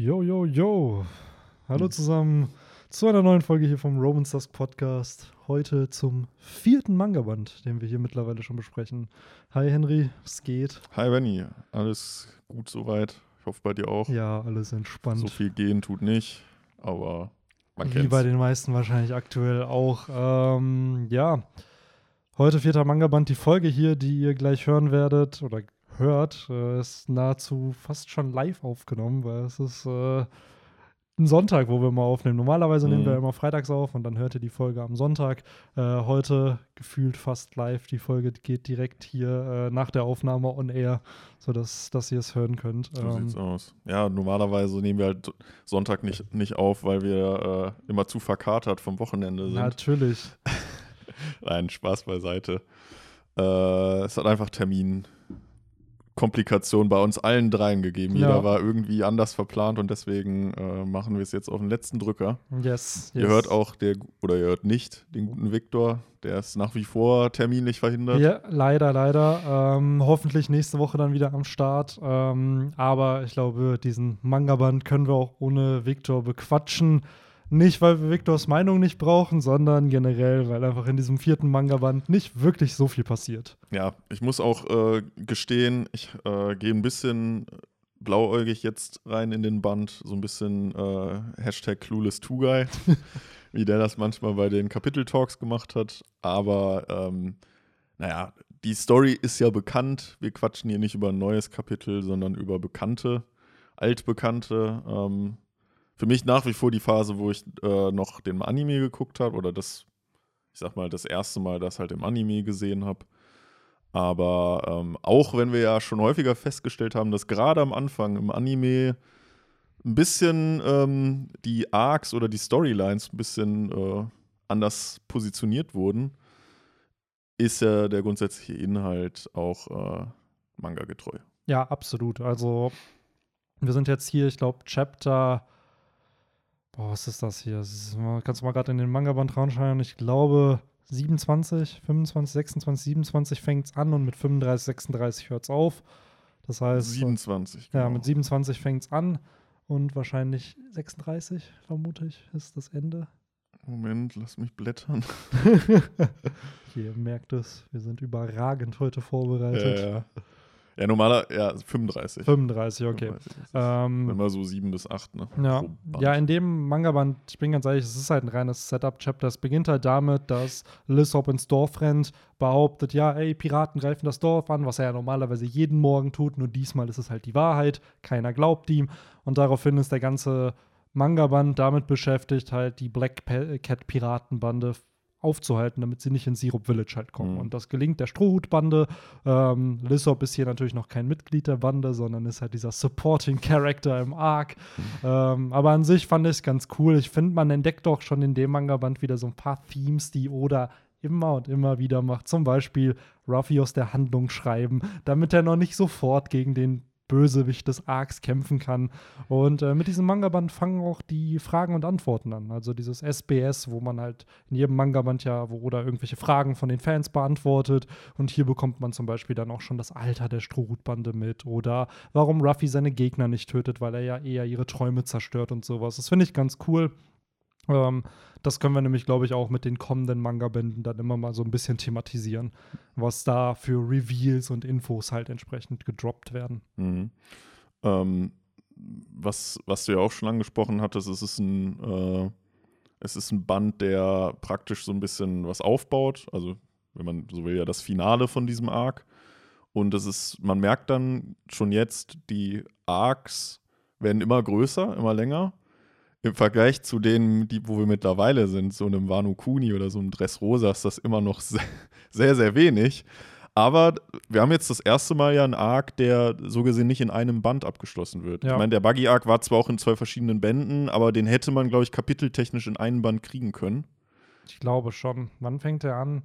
Yo, yo, yo. Hallo zusammen zu einer neuen Folge hier vom Romans Dusk Podcast. Heute zum vierten Manga-Band, den wir hier mittlerweile schon besprechen. Hi Henry, es geht. Hi Benny, alles gut soweit? Ich hoffe bei dir auch. Ja, alles entspannt. So viel gehen tut nicht, aber man Wie kennt's. bei den meisten wahrscheinlich aktuell auch. Ähm, ja, heute vierter Manga-Band. Die Folge hier, die ihr gleich hören werdet oder hört, äh, ist nahezu fast schon live aufgenommen, weil es ist äh, ein Sonntag, wo wir mal aufnehmen. Normalerweise nehmen Mhm. wir immer freitags auf und dann hört ihr die Folge am Sonntag. Äh, heute gefühlt fast live. Die Folge geht direkt hier äh, nach der Aufnahme on air, sodass dass ihr es hören könnt. So Ähm, sieht's aus. Ja, normalerweise nehmen wir halt Sonntag nicht, nicht auf, weil wir äh, immer zu verkatert vom Wochenende sind. natürlich. Nein, Spaß beiseite. Äh, es hat einfach Terminkomplikationen bei uns allen dreien gegeben. Ja. Jeder war irgendwie anders verplant und deswegen äh, machen wir es jetzt auf den letzten Drücker. Yes, yes. Ihr hört auch der, oder ihr hört nicht den guten Viktor, der ist nach wie vor terminlich verhindert. Ja, leider, leider. Ähm, hoffentlich nächste Woche dann wieder am Start. Ähm, aber ich glaube, diesen Manga-Band können wir auch ohne Victor bequatschen. Nicht, weil wir Victors Meinung nicht brauchen, sondern generell, weil einfach in diesem vierten Manga-Band nicht wirklich so viel passiert. Ja, ich muss auch äh, gestehen, ich äh, gehe ein bisschen blauäugig jetzt rein in den Band, so ein bisschen äh, Hashtag Clueless Guy, wie der das manchmal bei den Kapitel-Talks gemacht hat. Aber ähm, naja, die Story ist ja bekannt. Wir quatschen hier nicht über ein neues Kapitel, sondern über bekannte, altbekannte. Ähm, für mich nach wie vor die Phase, wo ich äh, noch den Anime geguckt habe oder das, ich sag mal, das erste Mal das halt im Anime gesehen habe. Aber ähm, auch wenn wir ja schon häufiger festgestellt haben, dass gerade am Anfang im Anime ein bisschen ähm, die Arcs oder die Storylines ein bisschen äh, anders positioniert wurden, ist ja der grundsätzliche Inhalt auch äh, Manga-getreu. Ja, absolut. Also, wir sind jetzt hier, ich glaube, Chapter. Boah, was ist das hier? Das ist, kannst du mal gerade in den Manga-Band reinschauen? Ich glaube, 27, 25, 26, 27 fängt es an und mit 35, 36 hört es auf. Das heißt, 27. ja, genau. mit 27 fängt es an und wahrscheinlich 36, vermute ich, ist das Ende. Moment, lass mich blättern. Ihr merkt es, wir sind überragend heute vorbereitet. Ja, ja. Ja, normaler, ja, 35. 35, okay. 35 ist es. Ähm, Immer so 7 bis 8, ne? Ja, ja, in dem Manga-Band, ich bin ganz ehrlich, es ist halt ein reines Setup-Chapter. Es beginnt halt damit, dass Lysop ins Dorf rennt, behauptet, ja, ey, Piraten greifen das Dorf an, was er ja normalerweise jeden Morgen tut, nur diesmal ist es halt die Wahrheit, keiner glaubt ihm. Und daraufhin ist der ganze Manga-Band damit beschäftigt, halt die Black Cat-Piratenbande aufzuhalten, damit sie nicht in Syrup Village halt kommen. Mhm. Und das gelingt der Strohhutbande. Ähm, Lysop ist hier natürlich noch kein Mitglied der Bande, sondern ist halt dieser Supporting Character im Arc. Ähm, aber an sich fand ich es ganz cool. Ich finde, man entdeckt auch schon in dem Manga-Band wieder so ein paar Themes, die Oda immer und immer wieder macht. Zum Beispiel Ruffy aus der Handlung schreiben, damit er noch nicht sofort gegen den Bösewicht des Arcs kämpfen kann. Und äh, mit diesem Manga-Band fangen auch die Fragen und Antworten an. Also dieses SBS, wo man halt in jedem Manga-Band ja, wo Oda irgendwelche Fragen von den Fans beantwortet. Und hier bekommt man zum Beispiel dann auch schon das Alter der Strohhutbande mit. Oder warum Ruffy seine Gegner nicht tötet, weil er ja eher ihre Träume zerstört und sowas. Das finde ich ganz cool. Ähm, das können wir nämlich, glaube ich, auch mit den kommenden Manga-Bänden dann immer mal so ein bisschen thematisieren, was da für Reveals und Infos halt entsprechend gedroppt werden. Mhm. Ähm, was, was du ja auch schon angesprochen hattest, es ist ein, äh, es ist ein Band, der praktisch so ein bisschen was aufbaut. Also, wenn man so will, ja das Finale von diesem Arc. Und es ist, man merkt dann schon jetzt, die Arcs werden immer größer, immer länger. Im Vergleich zu denen, die, wo wir mittlerweile sind, so einem Wano Kuni oder so einem Dressrosa, ist das immer noch sehr, sehr, sehr wenig. Aber wir haben jetzt das erste Mal ja einen Arc, der so gesehen nicht in einem Band abgeschlossen wird. Ja. Ich meine, der Buggy-Arc war zwar auch in zwei verschiedenen Bänden, aber den hätte man, glaube ich, kapiteltechnisch in einen Band kriegen können. Ich glaube schon. Wann fängt er an?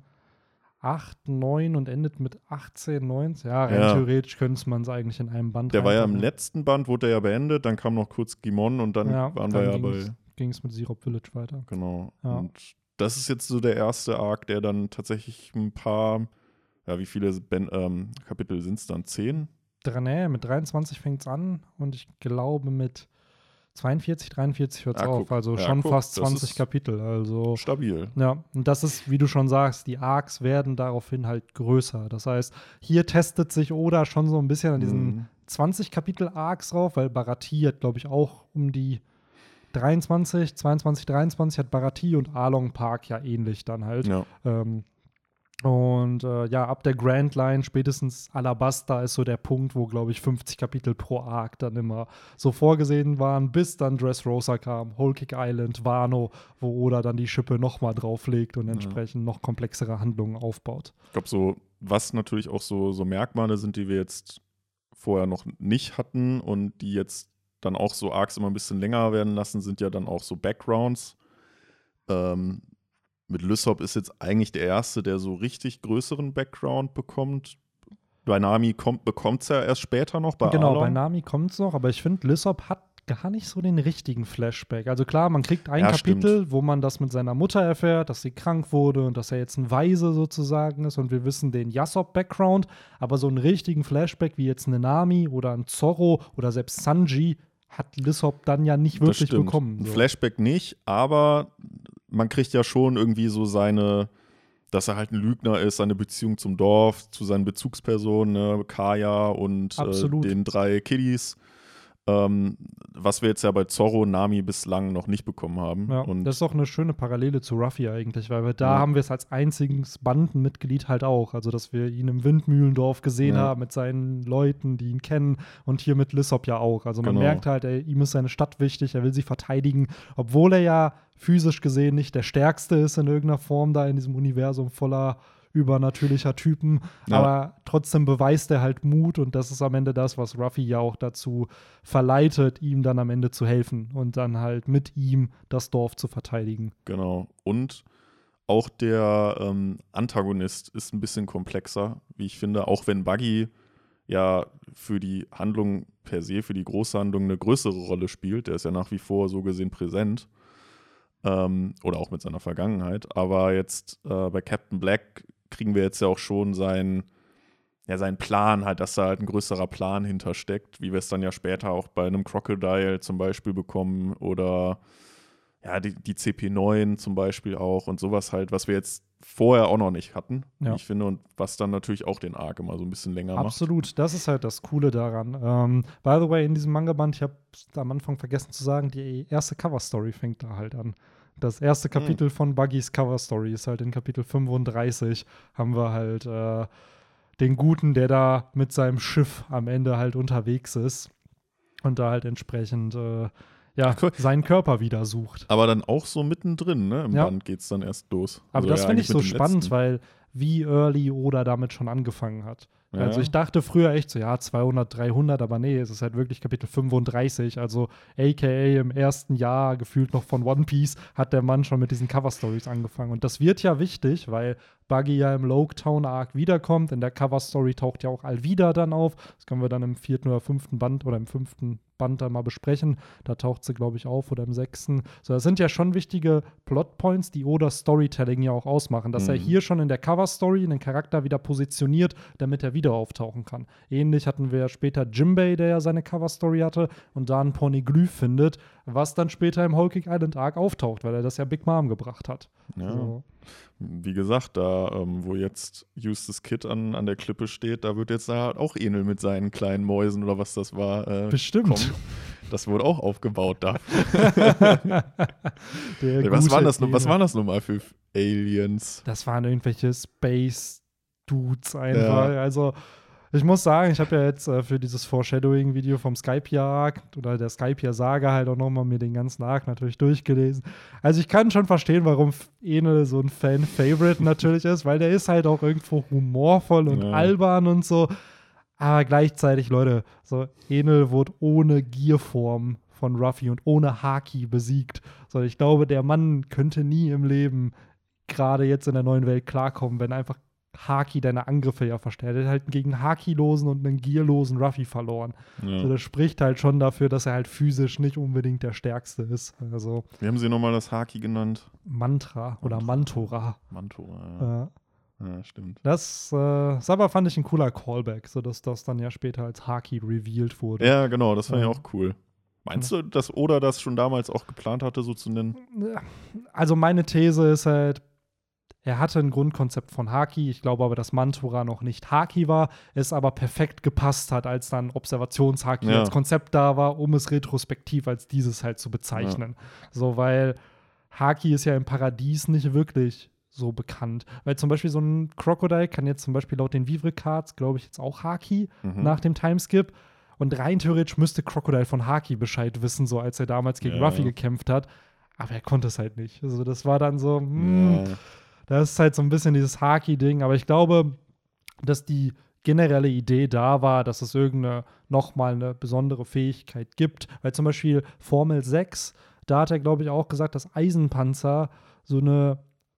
8, 9 und endet mit 18, 19. Ja, rein Ja. theoretisch könnte man es eigentlich in einem Band Der war ja im letzten Band, wurde er ja beendet, dann kam noch kurz Gimon und dann Ja, waren dann wir ja bei. ging es mit Syrup Village weiter. Genau. Ja. Und das ist jetzt so der erste Arc, der dann tatsächlich ein paar, ja, wie viele ben, ähm, Kapitel sind es dann? Zehn? Nee, mit 23 fängt es an und ich glaube mit 42, 43 hört es Ja, auf. Also Ja, schon guck, fast das 20 ist- Kapitel. Also Stabil. ja, und das ist, wie du schon sagst, die Arcs werden daraufhin halt größer. Das heißt, hier testet sich Oda schon so ein bisschen an diesen Mhm. 20 Kapitel Arcs drauf, weil Barati hat, glaube ich, auch um die 23, 22, 23 hat Barati und Along Park ja ähnlich dann halt. Ja. Ähm, und äh, ja, ab der Grand Line, spätestens Alabasta ist so der Punkt, wo, glaube ich, 50 Kapitel pro Arc dann immer so vorgesehen waren, bis dann Dressrosa kam, Whole Kick Island, Wano, wo Oda dann die Schippe nochmal drauflegt und entsprechend noch komplexere Handlungen aufbaut. Ich glaube, so, was natürlich auch so, so Merkmale sind, die wir jetzt vorher noch nicht hatten und die jetzt dann auch so Arcs immer ein bisschen länger werden lassen, sind ja dann auch so Backgrounds. Ähm, mit Lysop ist jetzt eigentlich der Erste, der so richtig größeren Background bekommt. Bei Nami bekommt es ja erst später noch, bei genau, Arlong. bei Nami kommt es noch, aber ich finde, Lysop hat gar nicht so den richtigen Flashback. Also klar, man kriegt ein Ja, Kapitel, wo man das mit seiner Mutter erfährt, dass sie krank wurde und dass er jetzt ein Weise sozusagen ist und wir wissen den Yasop-Background, aber so einen richtigen Flashback wie jetzt eine Nami oder ein Zorro oder selbst Sanji hat Lysop dann ja nicht wirklich stimmt. bekommen. Ein So. Flashback nicht, aber man kriegt ja schon irgendwie so seine, dass er halt ein Lügner ist, seine Beziehung zum Dorf, zu seinen Bezugspersonen, ne, Kaya und äh, den drei Kiddies. Ähm, was wir jetzt ja bei Zorro und Nami bislang noch nicht bekommen haben. Ja, und das ist auch eine schöne Parallele zu Ruffy eigentlich, weil wir da Ja. haben wir es als einziges Bandenmitglied halt auch. Also, dass wir ihn im Windmühlendorf gesehen Ja. haben mit seinen Leuten, die ihn kennen und hier mit Lissop ja auch. Also, man Genau. merkt halt, ey, ihm ist seine Stadt wichtig, er will sie verteidigen, obwohl er ja physisch gesehen nicht der Stärkste ist in irgendeiner Form da in diesem Universum voller übernatürlicher Typen, Ja. aber trotzdem beweist er halt Mut und das ist am Ende das, was Ruffy ja auch dazu verleitet, ihm dann am Ende zu helfen und dann halt mit ihm das Dorf zu verteidigen. Genau. Und auch der ähm, Antagonist ist ein bisschen komplexer, wie ich finde, auch wenn Buggy ja für die Handlung per se, für die große Handlung eine größere Rolle spielt. Der ist ja nach wie vor so gesehen präsent. Ähm, oder auch mit seiner Vergangenheit. Aber jetzt äh, bei Captain Black kriegen wir jetzt ja auch schon seinen, ja, seinen Plan, halt, dass da halt ein größerer Plan hintersteckt, wie wir es dann ja später auch bei einem Crocodile zum Beispiel bekommen oder ja, die, die CP9 zum Beispiel auch und sowas halt, was wir jetzt vorher auch noch nicht hatten, Ja. ich finde, und was dann natürlich auch den Arc immer so ein bisschen länger macht. Absolut, das ist halt das Coole daran. Ähm, by the way, in diesem Manga-Band, ich habe am Anfang vergessen zu sagen, die erste Cover-Story fängt da halt an. Das erste Kapitel von Buggys Cover-Story ist halt in Kapitel 35, haben wir halt äh, den Guten, der da mit seinem Schiff am Ende halt unterwegs ist und da halt entsprechend äh, ja, Cool. seinen Körper wieder sucht. Aber dann auch so mittendrin, ne? Im Ja. Band geht es dann erst los. Aber Also das ja, finde ich so spannend, letzten. weil wie early Oda damit schon angefangen hat. Ja. Also ich dachte früher echt so, ja, 200, 300, aber nee, es ist halt wirklich Kapitel 35, also aka im ersten Jahr gefühlt noch von One Piece hat der Mann schon mit diesen Cover-Stories angefangen. Und das wird ja wichtig, weil Buggy ja im Loketown Arc wiederkommt. In der Cover-Story taucht ja auch Alvida dann auf. Das können wir dann im vierten oder fünften Band oder im fünften Band dann mal besprechen. Da taucht sie, glaube ich, auf oder im sechsten. So, das sind ja schon wichtige Plotpoints, die Oda Storytelling ja auch ausmachen, dass er Mhm. hier schon in der Cover-Story einen Charakter wieder positioniert, damit er wieder auftauchen kann. Ähnlich hatten wir ja später Jimbei, der ja seine Cover-Story hatte und da ein Pornoglyph findet, was dann später im Cake Island Arc auftaucht, weil er das ja Big Mom gebracht hat. Ja. So. Wie gesagt, da, ähm, wo jetzt Eustace Kid an, an der Klippe steht, da wird jetzt da auch Enel mit seinen kleinen Mäusen oder was das war. Äh, Bestimmt. kommen. Das wurde auch aufgebaut da. Ey, was, waren das, was waren das nochmal für Aliens? Das waren irgendwelche Space-Dudes einfach. Ja. Also, ich muss sagen, ich habe ja jetzt äh, für dieses Foreshadowing-Video vom Skype-Arc oder der Skype-Saga halt auch nochmal mir den ganzen Arc natürlich durchgelesen. Also, ich kann schon verstehen, warum Enel so ein Fan-Favorite natürlich ist, weil der ist halt auch irgendwo humorvoll und Ja. albern und so. Aber gleichzeitig, Leute, so Enel wurde ohne Gierform von Ruffy und ohne Haki besiegt. So, ich glaube, der Mann könnte nie im Leben gerade jetzt in der neuen Welt klarkommen, wenn einfach Haki deine Angriffe ja verstärkt. Er hat halt gegen Haki-losen und einen gierlosen Ruffy verloren. Ja. So, das spricht halt schon dafür, dass er halt physisch nicht unbedingt der Stärkste ist. Also Wie haben sie nochmal das Haki genannt? Mantra oder Mantora. Manto. Ja, Äh, ja stimmt. das äh, ist aber fand ich ein cooler Callback, sodass das dann ja später als Haki revealed wurde. Ja, genau, das fand Ja. ich auch cool. Meinst du, dass Oda das schon damals auch geplant hatte, so zu nennen? Also meine These ist halt, er hatte ein Grundkonzept von Haki. Ich glaube aber, dass Mantura noch nicht Haki war, es aber perfekt gepasst hat, als dann Observationshaki Ja. als Konzept da war, um es retrospektiv als dieses halt zu bezeichnen. So, weil Haki ist ja im Paradies nicht wirklich so bekannt. Weil zum Beispiel so ein Crocodile kann jetzt zum Beispiel laut den Vivre Cards, glaube ich, jetzt auch Haki Mhm. nach dem Timeskip. Und rein theoretisch müsste Crocodile von Haki Bescheid wissen, so als er damals gegen Ja. Ruffy gekämpft hat. Aber er konnte es halt nicht. Also das war dann so, hm, Ja. Das ist halt so ein bisschen dieses Haki-Ding, aber ich glaube, dass die generelle Idee da war, dass es irgendeine nochmal eine besondere Fähigkeit gibt. Weil zum Beispiel Formel 6, da hat er, glaube ich, auch gesagt, dass Eisenpanzer so eine,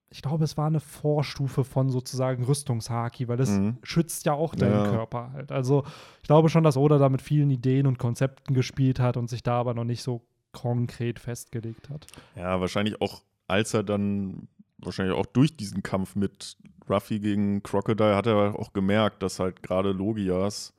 ich glaube, es war eine Vorstufe von sozusagen Rüstungshaki, weil das Mhm. schützt ja auch deinen Ja. Körper halt. Also ich glaube schon, dass Oda da mit vielen Ideen und Konzepten gespielt hat und sich da aber noch nicht so konkret festgelegt hat. Ja, wahrscheinlich auch, als er dann, wahrscheinlich auch durch diesen Kampf mit Ruffy gegen Crocodile, hat er auch gemerkt, dass halt gerade Logias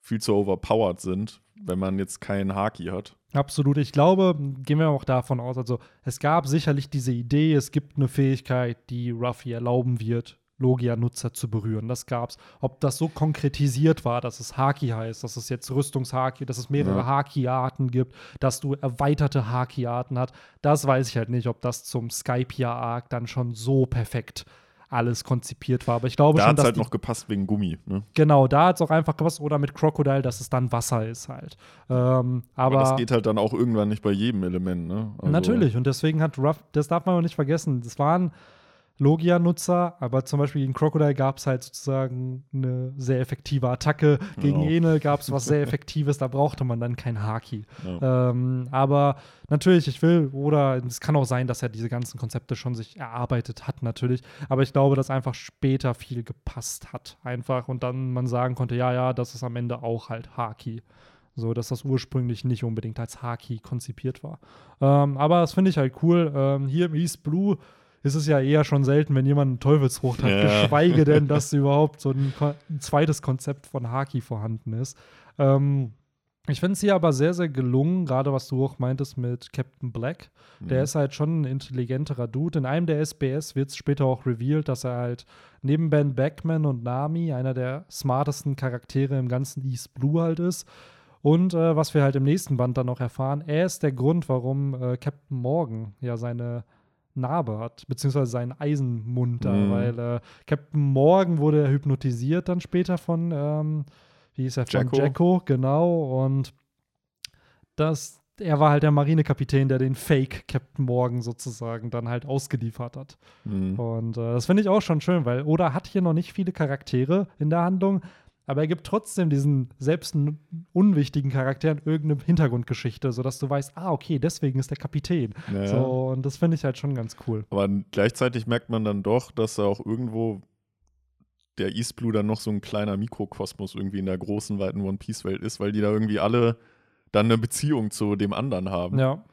viel zu overpowered sind, wenn man jetzt keinen Haki hat. Absolut. Ich glaube, gehen wir auch davon aus, also es gab sicherlich diese Idee, es gibt eine Fähigkeit, die Ruffy erlauben wird, Logia-Nutzer zu berühren. Das gab's. Ob das so konkretisiert war, dass es Haki heißt, dass es jetzt Rüstungshaki, dass es mehrere Ja. Haki-Arten gibt, dass du erweiterte Haki-Arten hast, das weiß ich halt nicht, ob das zum Skypia-Arc dann schon so perfekt alles konzipiert war. Aber ich glaube Da schon, hat es halt noch gepasst wegen Gummi. Ne? Genau, da hat es auch einfach gepasst. Oder mit Crocodile, dass es dann Wasser ist halt. Ähm, aber, Aber das geht halt dann auch irgendwann nicht bei jedem Element. Ne? Also- natürlich. Und deswegen hat Ruff, das darf man auch nicht vergessen, das waren Logia-Nutzer, aber zum Beispiel gegen Crocodile gab es halt sozusagen eine sehr effektive Attacke. Gegen Genau. Enel gab es was sehr Effektives, da brauchte man dann kein Haki. Ja. Ähm, aber natürlich, ich will, oder es kann auch sein, dass er diese ganzen Konzepte schon sich erarbeitet hat, natürlich. Aber ich glaube, dass einfach später viel gepasst hat, einfach. Und dann man sagen konnte, ja, ja, das ist am Ende auch halt Haki. So, dass das ursprünglich nicht unbedingt als Haki konzipiert war. Ähm, aber das finde ich halt cool. Ähm, hier im East Blue ist es ja eher schon selten, wenn jemand einen Teufelsfrucht hat, Ja. geschweige denn, dass überhaupt so ein, ein zweites Konzept von Haki vorhanden ist. Ähm, ich finde es hier aber sehr, sehr gelungen, gerade was du auch meintest mit Captain Black. Der Mhm. ist halt schon ein intelligenterer Dude. In einem der SBS wird es später auch revealed, dass er halt neben Ben Beckman und Nami einer der smartesten Charaktere im ganzen East Blue halt ist. Und äh, was wir halt im nächsten Band dann noch erfahren, er ist der Grund, warum äh, Captain Morgan ja seine Narbe hat, beziehungsweise seinen Eisenmund da, Mhm. weil äh, Captain Morgan wurde hypnotisiert dann später von, ähm, wie hieß er, von Jacko. Jacko, genau, und das, er war halt der Marinekapitän, der den Fake Captain Morgan sozusagen dann halt ausgeliefert hat. Mhm. Und äh, das finde ich auch schon schön, weil Oda hat hier noch nicht viele Charaktere in der Handlung, aber er gibt trotzdem diesen selbst unwichtigen Charakteren irgendeine Hintergrundgeschichte, sodass du weißt, ah, okay, deswegen ist der Kapitän. Ja. So, und das finde ich halt schon ganz cool. Aber gleichzeitig merkt man dann doch, dass er auch irgendwo der East Blue dann noch so ein kleiner Mikrokosmos irgendwie in der großen, weiten One Piece-Welt ist, weil die da irgendwie alle dann eine Beziehung zu dem anderen haben. Ja,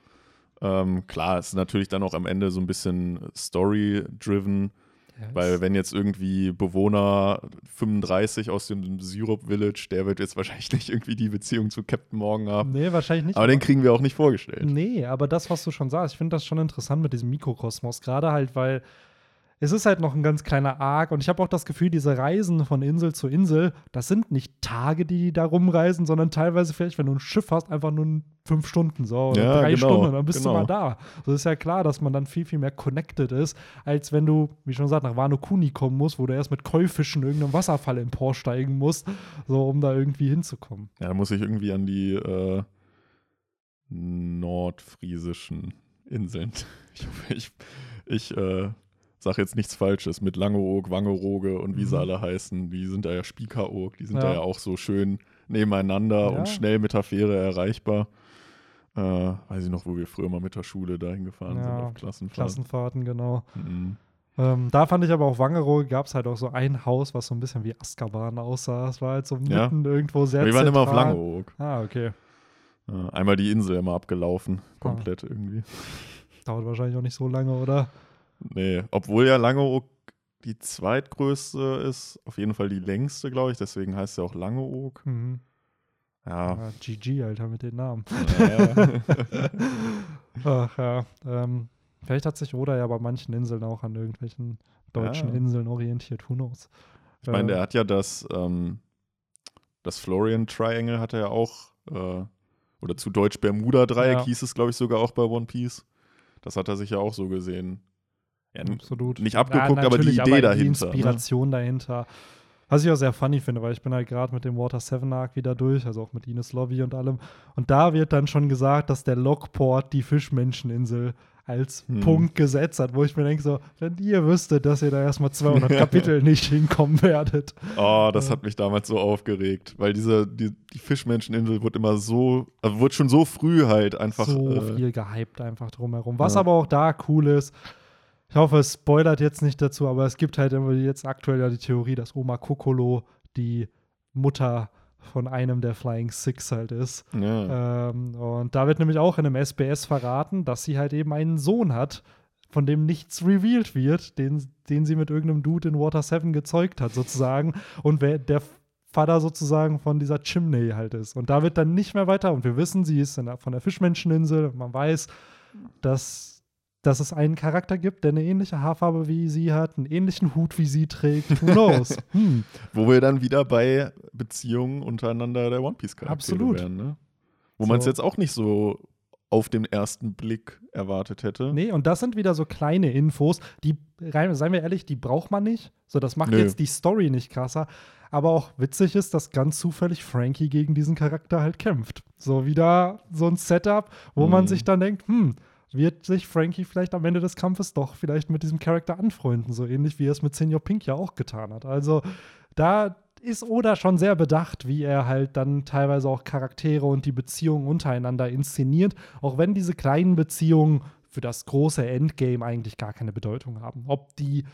Ähm, klar, es ist natürlich dann auch am Ende so ein bisschen story-driven, weil wenn jetzt irgendwie Bewohner 35 aus dem Syrup Village, der wird jetzt wahrscheinlich nicht irgendwie die Beziehung zu Captain Morgan haben. Nee, wahrscheinlich nicht. Aber den kriegen wir auch nicht vorgestellt. Nee, aber das, was du schon sagst, ich finde das schon interessant mit diesem Mikrokosmos. Gerade halt, weil es ist halt noch ein ganz kleiner Arc und ich habe auch das Gefühl, diese Reisen von Insel zu Insel, das sind nicht Tage, die da rumreisen, sondern teilweise vielleicht, wenn du ein Schiff hast, einfach nur fünf Stunden so oder Ja, drei genau, Stunden und dann bist genau. du mal da. So ist ja klar, dass man dann viel, viel mehr connected ist, als wenn du, wie schon gesagt, nach Wano Kuni kommen musst, wo du erst mit Käufischen irgendeinem Wasserfall emporsteigen musst, so um da irgendwie hinzukommen. Ja, da muss ich irgendwie an die äh, nordfriesischen Inseln. Ich hoffe, ich, ich äh, sage jetzt nichts Falsches mit Langeoog, Wangerooge und wie sie Mhm. alle heißen. Die sind da ja Spiekeroog, die sind Ja. da ja auch so schön nebeneinander Ja. und schnell mit der Fähre erreichbar. Äh, weiß ich noch, wo wir früher mal mit der Schule dahin gefahren sind Ja, auf Klassenfahrt. Klassenfahrten, genau. Mhm. Ähm, da fand ich aber auch Wangerooge gab es halt auch so ein Haus, was so ein bisschen wie Azkaban aussah. Es war halt so mitten irgendwo sehr Wir waren immer auf. Langeoog. Ah, okay. Äh, einmal die Insel immer abgelaufen, Ah. komplett irgendwie. Dauert wahrscheinlich auch nicht so lange, oder? Nee, obwohl ja Langeoog die zweitgrößte ist, auf jeden Fall die längste, glaube ich, deswegen heißt sie auch Langeoog. Mhm. Ja. Ja, GG, Alter, mit den Namen. ja. Ach ja. Ähm, vielleicht hat sich Oda ja bei manchen Inseln auch an irgendwelchen deutschen Ja. Inseln orientiert. Who knows? Ich meine, der hat ja das, ähm, das Florian Triangle hat er ja auch, äh, oder zu Deutsch Bermuda-Dreieck Ja. hieß es, glaube ich, sogar auch bei One Piece. Das hat er sich ja auch so gesehen. Ja, Absolut. nicht abgeguckt, aber die Idee dahinter, Die ne? Inspiration dahinter. Was ich auch sehr funny finde, weil ich bin halt gerade mit dem Water 7 Arc wieder durch, also auch mit Ines Lobby und allem. Und da wird dann schon gesagt, dass der Lockport die Fischmenscheninsel als Hm. Punkt gesetzt hat, wo ich mir denke, so, wenn ihr wüsstet, dass ihr da erstmal 200 Kapitel nicht hinkommen werdet. Oh, das Ja. hat mich damals so aufgeregt, weil diese, die, die Fischmenscheninsel wurde immer so, also wurde schon so früh halt einfach. so äh, viel gehypt einfach drumherum. Was Ja. aber auch da cool ist, ich hoffe, es spoilert jetzt nicht dazu, aber es gibt halt immer jetzt aktuell ja die Theorie, dass Oma Kokolo die Mutter von einem der Flying Six halt ist. ja. Ähm, und da wird nämlich auch in einem SBS verraten, dass sie halt eben einen Sohn hat, von dem nichts revealed wird, den, den sie mit irgendeinem Dude in Water 7 gezeugt hat, sozusagen. Und wer der Vater sozusagen von dieser Chimney halt ist. Und da wird dann nicht mehr weiter. Und wir wissen, sie ist der, von der Fischmenscheninsel. Man weiß, dass, dass es einen Charakter gibt, der eine ähnliche Haarfarbe wie sie hat, einen ähnlichen Hut wie sie trägt. Who knows? hm. Wo wir dann wieder bei Beziehungen untereinander der One Piece-Charaktere Absolut. wären, ne? Wo So. man es jetzt auch nicht so auf den ersten Blick erwartet hätte. Nee, und das sind wieder so kleine Infos, die, rein, seien wir ehrlich, die braucht man nicht. So, das macht Nö. jetzt die Story nicht krasser. Aber auch witzig ist, dass ganz zufällig Frankie gegen diesen Charakter halt kämpft. So wieder so ein Setup, wo man Mhm. sich dann denkt, hm, wird sich Frankie vielleicht am Ende des Kampfes doch vielleicht mit diesem Charakter anfreunden, so ähnlich wie er es mit Senior Pink ja auch getan hat. Also da ist Oda schon sehr bedacht, wie er halt dann teilweise auch Charaktere und die Beziehungen untereinander inszeniert, auch wenn diese kleinen Beziehungen für das große Endgame eigentlich gar keine Bedeutung haben. Ob die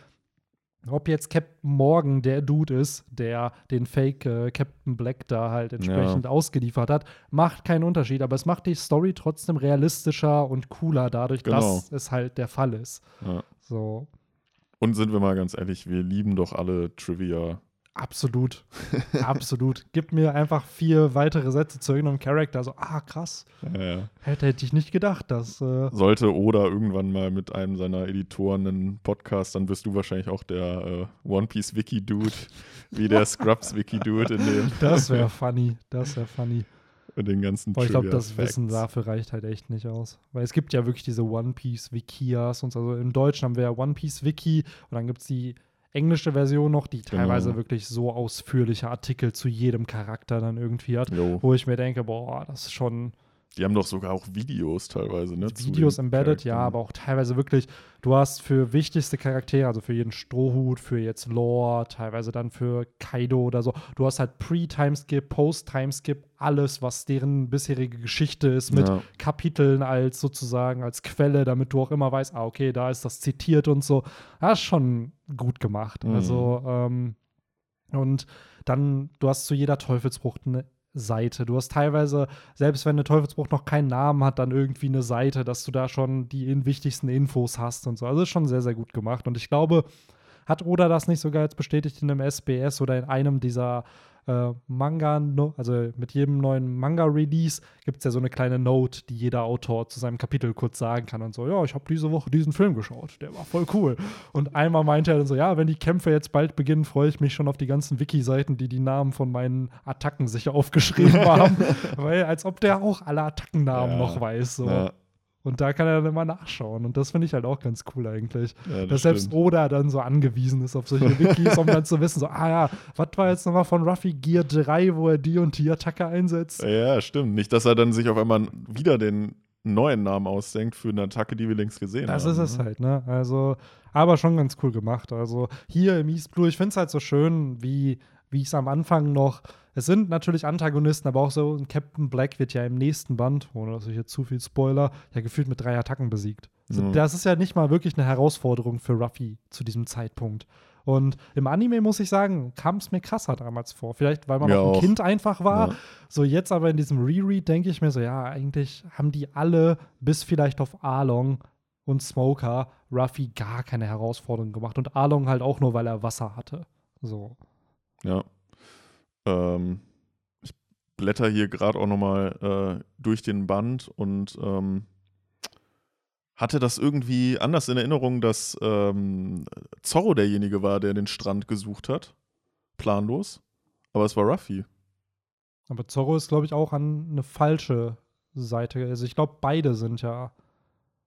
ob jetzt Captain Morgan der Dude ist, der den Fake äh, Captain Black da halt entsprechend ausgeliefert hat, macht keinen Unterschied. Aber es macht die Story trotzdem realistischer und cooler dadurch, Genau. dass es halt der Fall ist. Ja. So, Und sind wir mal ganz ehrlich, wir lieben doch alle Trivia. Absolut. absolut. Gib mir einfach vier weitere Sätze zu irgendeinem Charakter. So, ah, krass. Äh, Hätte, hätte ich nicht gedacht, dass. Äh, sollte Oda irgendwann mal mit einem seiner Editoren einen Podcast, dann wirst du wahrscheinlich auch der äh, One Piece Wiki Dude, wie der Scrubs Wiki Dude in den, das wäre funny. Das wäre funny. in den ganzen Aber ich glaube, das Wissen dafür reicht halt echt nicht aus. Weil es gibt ja wirklich diese One Piece Wikias und so. Also im Deutschen haben wir ja One Piece Wiki und dann gibt es die englische Version noch, die Genau. teilweise wirklich so ausführliche Artikel zu jedem Charakter dann irgendwie hat, Jo. wo ich mir denke, boah, das ist schon Die haben doch sogar auch Videos teilweise, ne? Videos embedded, ja, aber auch teilweise wirklich, du hast für wichtigste Charaktere, also für jeden Strohhut, für jetzt Lore, teilweise dann für Kaido oder so, du hast halt Pre-Timeskip, Post-Timeskip, alles, was deren bisherige Geschichte ist, mit Ja. Kapiteln als sozusagen als Quelle, damit du auch immer weißt, ah, okay, da ist das zitiert und so. Das ist schon gut gemacht. Mhm. Also, ähm, und dann, du hast zu jeder Teufelsfrucht eine Seite. Du hast teilweise, selbst wenn eine Teufelsfrucht noch keinen Namen hat, dann irgendwie eine Seite, dass du da schon die wichtigsten Infos hast und so. Also ist schon sehr, sehr gut gemacht. Und ich glaube, hat Oda das nicht sogar jetzt bestätigt in einem SBS oder in einem dieser äh, Manga, also mit jedem neuen Manga-Release gibt es ja so eine kleine Note, die jeder Autor zu seinem Kapitel kurz sagen kann und so, ja, ich habe diese Woche diesen Film geschaut, der war voll cool. Und einmal meinte er dann so, ja, wenn die Kämpfe jetzt bald beginnen, freue ich mich schon auf die ganzen Wiki-Seiten, die die Namen von meinen Attacken sich aufgeschrieben haben, weil als ob der auch alle Attackennamen Ja. noch weiß. So. Ja, Und da kann er dann immer nachschauen. Und das finde ich halt auch ganz cool eigentlich. ja, das Dass selbst stimmt. Oda dann so angewiesen ist auf solche Wikis, um dann zu wissen, so, ah ja, was war jetzt nochmal von Ruffy Gear 3, wo er die und die Attacke einsetzt? Ja, stimmt. Nicht, dass er dann sich auf einmal wieder den neuen Namen ausdenkt für eine Attacke, die wir längst gesehen Das haben. ist es ne? halt, ne? Also, aber schon ganz cool gemacht. Also hier im East Blue, ich finde es halt so schön, wie, wie ich es am Anfang noch. Es sind natürlich Antagonisten, aber auch so ein Captain Black wird ja im nächsten Band, ohne dass ich jetzt zu viel Spoiler, ja gefühlt mit drei Attacken besiegt. Also, Mhm. Das ist ja nicht mal wirklich eine Herausforderung für Ruffy zu diesem Zeitpunkt. Und im Anime muss ich sagen, kam es mir krasser damals vor. Vielleicht, weil man Mir noch ein auch. Kind einfach war. Ja. So jetzt aber in diesem Reread denke ich mir so, ja, eigentlich haben die alle, bis vielleicht auf Arlong und Smoker, Ruffy gar keine Herausforderung gemacht. Und Arlong halt auch nur, weil er Wasser hatte. So. Ja. Ähm, ich blätter hier gerade auch nochmal äh, durch den Band und ähm, hatte das irgendwie anders in Erinnerung, dass ähm, Zorro derjenige war, der den Strand gesucht hat. Planlos. Aber es war Ruffy. Aber Zorro ist, glaube ich, auch an eine falsche Seite. Also ich glaube, beide sind ja.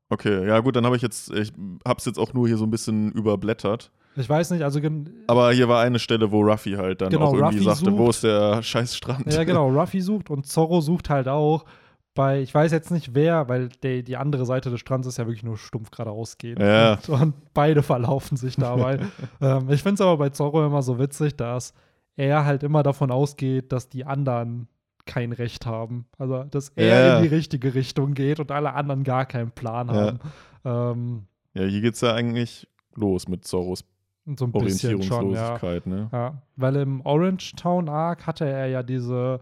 Okay, ja gut, dann habe ich jetzt, ich habe es jetzt auch nur hier so ein bisschen überblättert. Ich weiß nicht, also. Aber hier war eine Stelle, wo Ruffy halt dann Genau, auch irgendwie Ruffy sagte, sucht- wo ist der scheiß Strand? Ja, genau. Ruffy sucht und Zorro sucht halt auch bei, ich weiß jetzt nicht wer, weil der, die andere Seite des Strands ist ja wirklich nur stumpf geradeaus geht. Ja. Und, und beide verlaufen sich dabei. ähm, ich finde es aber bei Zorro immer so witzig, dass er halt immer davon ausgeht, dass die anderen kein Recht haben. Also, dass er Ja. in die richtige Richtung geht und alle anderen gar keinen Plan Ja. haben. Ähm, Ja, hier geht's ja eigentlich los mit Zorros so ein bisschen schon, ja. Ne? Ja, weil im Orange Town Arc hatte er ja diese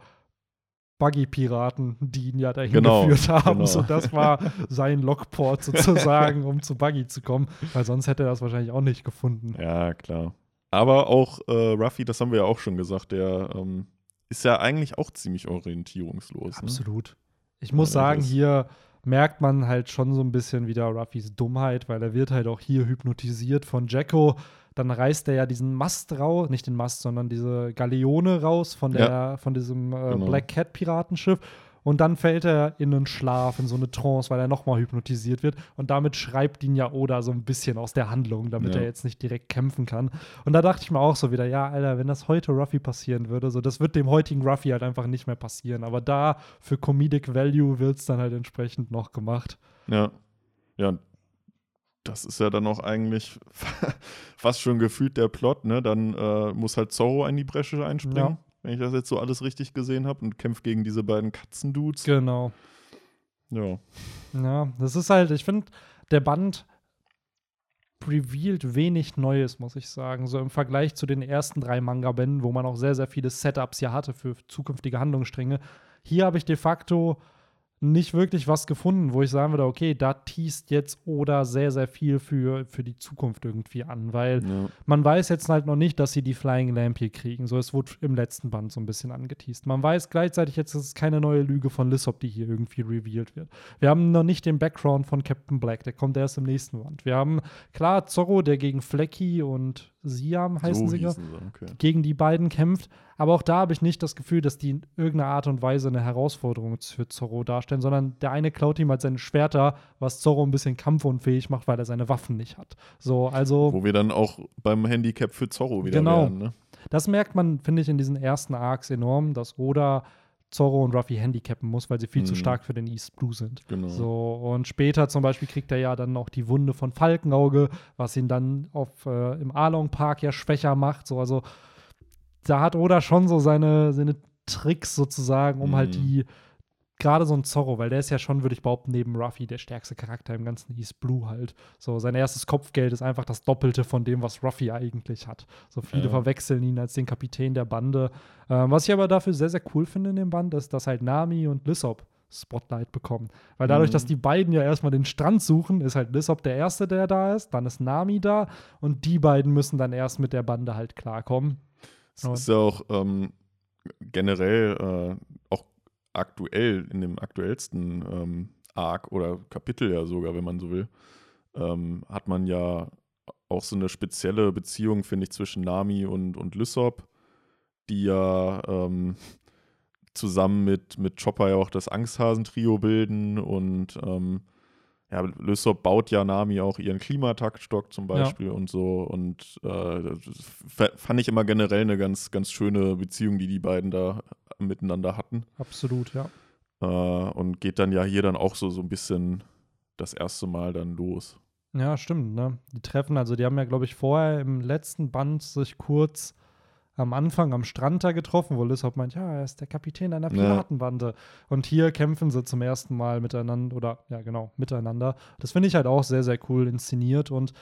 Buggy-Piraten, die ihn ja dahin Genau, geführt haben. genau. So, das war sein Lockport sozusagen, um zu Buggy zu kommen. Weil sonst hätte er das wahrscheinlich auch nicht gefunden. Ja, klar. Aber auch äh, Ruffy, das haben wir ja auch schon gesagt, der ähm, ist ja eigentlich auch ziemlich orientierungslos. Ne? Absolut. Ich muss Ja, sagen, hier merkt man halt schon so ein bisschen wieder Ruffys Dummheit, weil er wird halt auch hier hypnotisiert von Jacko. Dann reißt er ja diesen Mast raus, nicht den Mast, sondern diese Galeone raus von, der, von diesem äh, Genau. Black Cat Piratenschiff. Und dann fällt er in einen Schlaf, in so eine Trance, weil er nochmal hypnotisiert wird. Und damit schreibt ihn ja Oda so ein bisschen aus der Handlung, damit Ja. er jetzt nicht direkt kämpfen kann. Und da dachte ich mir auch so wieder, ja, Alter, wenn das heute Ruffy passieren würde, so das wird dem heutigen Ruffy halt einfach nicht mehr passieren. Aber da für Comedic Value wird es dann halt entsprechend noch gemacht. Ja. Ja. Das ist ja dann auch eigentlich fast schon gefühlt der Plot, ne? Dann äh, muss halt Zorro in die Bresche einspringen, Ja. wenn ich das jetzt so alles richtig gesehen habe, und kämpft gegen diese beiden Katzendudes. Genau. Ja. Ja, das ist halt, ich finde, der Band revealed wenig Neues, muss ich sagen. So im Vergleich zu den ersten drei Manga-Bänden, wo man auch sehr, sehr viele Setups ja hatte für zukünftige Handlungsstränge. Hier habe ich de facto nicht wirklich was gefunden, wo ich sagen würde, okay, da teast jetzt Oda sehr, sehr viel für, für die Zukunft irgendwie an, weil ja. man weiß jetzt halt noch nicht, dass sie die Flying Lamp hier kriegen. So, es wurde im letzten Band so ein bisschen angeteased. Man weiß gleichzeitig jetzt, es ist keine neue Lüge von Lissop, die hier irgendwie revealed wird. Wir haben noch nicht den Background von Captain Black, der kommt erst im nächsten Band. Wir haben, klar, Zorro, der gegen Flecky und Siam heißen so sie, hießen sie, okay. gegen die beiden kämpft. Aber auch da habe ich nicht das Gefühl, dass die in irgendeiner Art und Weise eine Herausforderung für Zorro darstellen, sondern der eine klaut ihm halt seine Schwerter, was Zorro ein bisschen kampfunfähig macht, weil er seine Waffen nicht hat. So, also. Wo wir dann auch beim Handicap für Zorro wieder Genau. wären, ne? Das merkt man, finde ich, in diesen ersten Arcs enorm, dass Oda Zorro und Ruffy handicappen muss, weil sie viel zu Mhm. stark für den East Blue sind. Genau. So, und später zum Beispiel kriegt er ja dann auch die Wunde von Falkenauge, was ihn dann auf, äh, im Arlong Park ja schwächer macht. So, also da hat Oda schon so seine, seine Tricks sozusagen, um halt Mhm. die, gerade so ein Zorro, weil der ist ja schon, würde ich behaupten, neben Ruffy der stärkste Charakter im ganzen East Blue halt. So, sein erstes Kopfgeld ist einfach das Doppelte von dem, was Ruffy eigentlich hat. So viele Ja. verwechseln ihn als den Kapitän der Bande. Ähm, was ich aber dafür sehr, sehr cool finde in dem Band, ist, dass halt Nami und Lissop Spotlight bekommen. Weil dadurch, Mhm. dass die beiden ja erstmal den Strand suchen, ist halt Lissop der Erste, der da ist, dann ist Nami da und die beiden müssen dann erst mit der Bande halt klarkommen. Es ist ja auch ähm, generell äh, auch aktuell, in dem aktuellsten ähm, Arc oder Kapitel ja sogar, wenn man so will, ähm, hat man ja auch so eine spezielle Beziehung, finde ich, zwischen Nami und, und Lysop, die ja ähm, zusammen mit, mit Chopper ja auch das Angsthasentrio bilden und ähm, ja, Lysop baut ja Nami auch ihren Klimataktstock zum Ja. Beispiel und so. Und äh, fand ich immer generell eine ganz, ganz schöne Beziehung, die die beiden da miteinander hatten. Absolut, ja. Äh, und geht dann ja hier dann auch so, so ein bisschen das erste Mal dann los. Ja, stimmt, ne? Die treffen, also die haben ja, glaube ich, vorher im letzten Band sich kurz am Anfang am Strand da getroffen, wo Lissop meint, ja, er ist der Kapitän einer Ja. Piratenbande. Und hier kämpfen sie zum ersten Mal miteinander, oder ja, genau, miteinander. Das finde ich halt auch sehr, sehr cool inszeniert und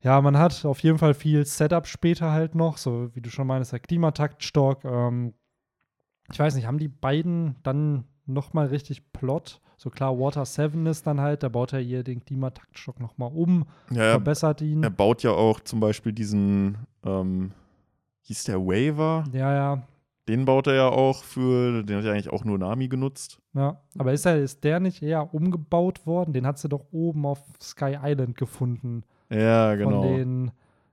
ja, man hat auf jeden Fall viel Setup später halt noch, so wie du schon meinst, der Klimataktstock. Ähm, ich weiß nicht, haben die beiden dann noch mal richtig Plot? So klar, Water 7 ist dann halt, da baut er hier den Klimataktstock noch mal um, Ja, er, verbessert ihn. er baut ja auch zum Beispiel diesen, ähm, hieß der Waiver? Ja, ja. Den baut er ja auch für, den hat er eigentlich auch nur Nami genutzt. Ja, aber ist, er, ist der nicht eher umgebaut worden? Den hat sie doch oben auf Sky Island gefunden. Ja, genau. Von den,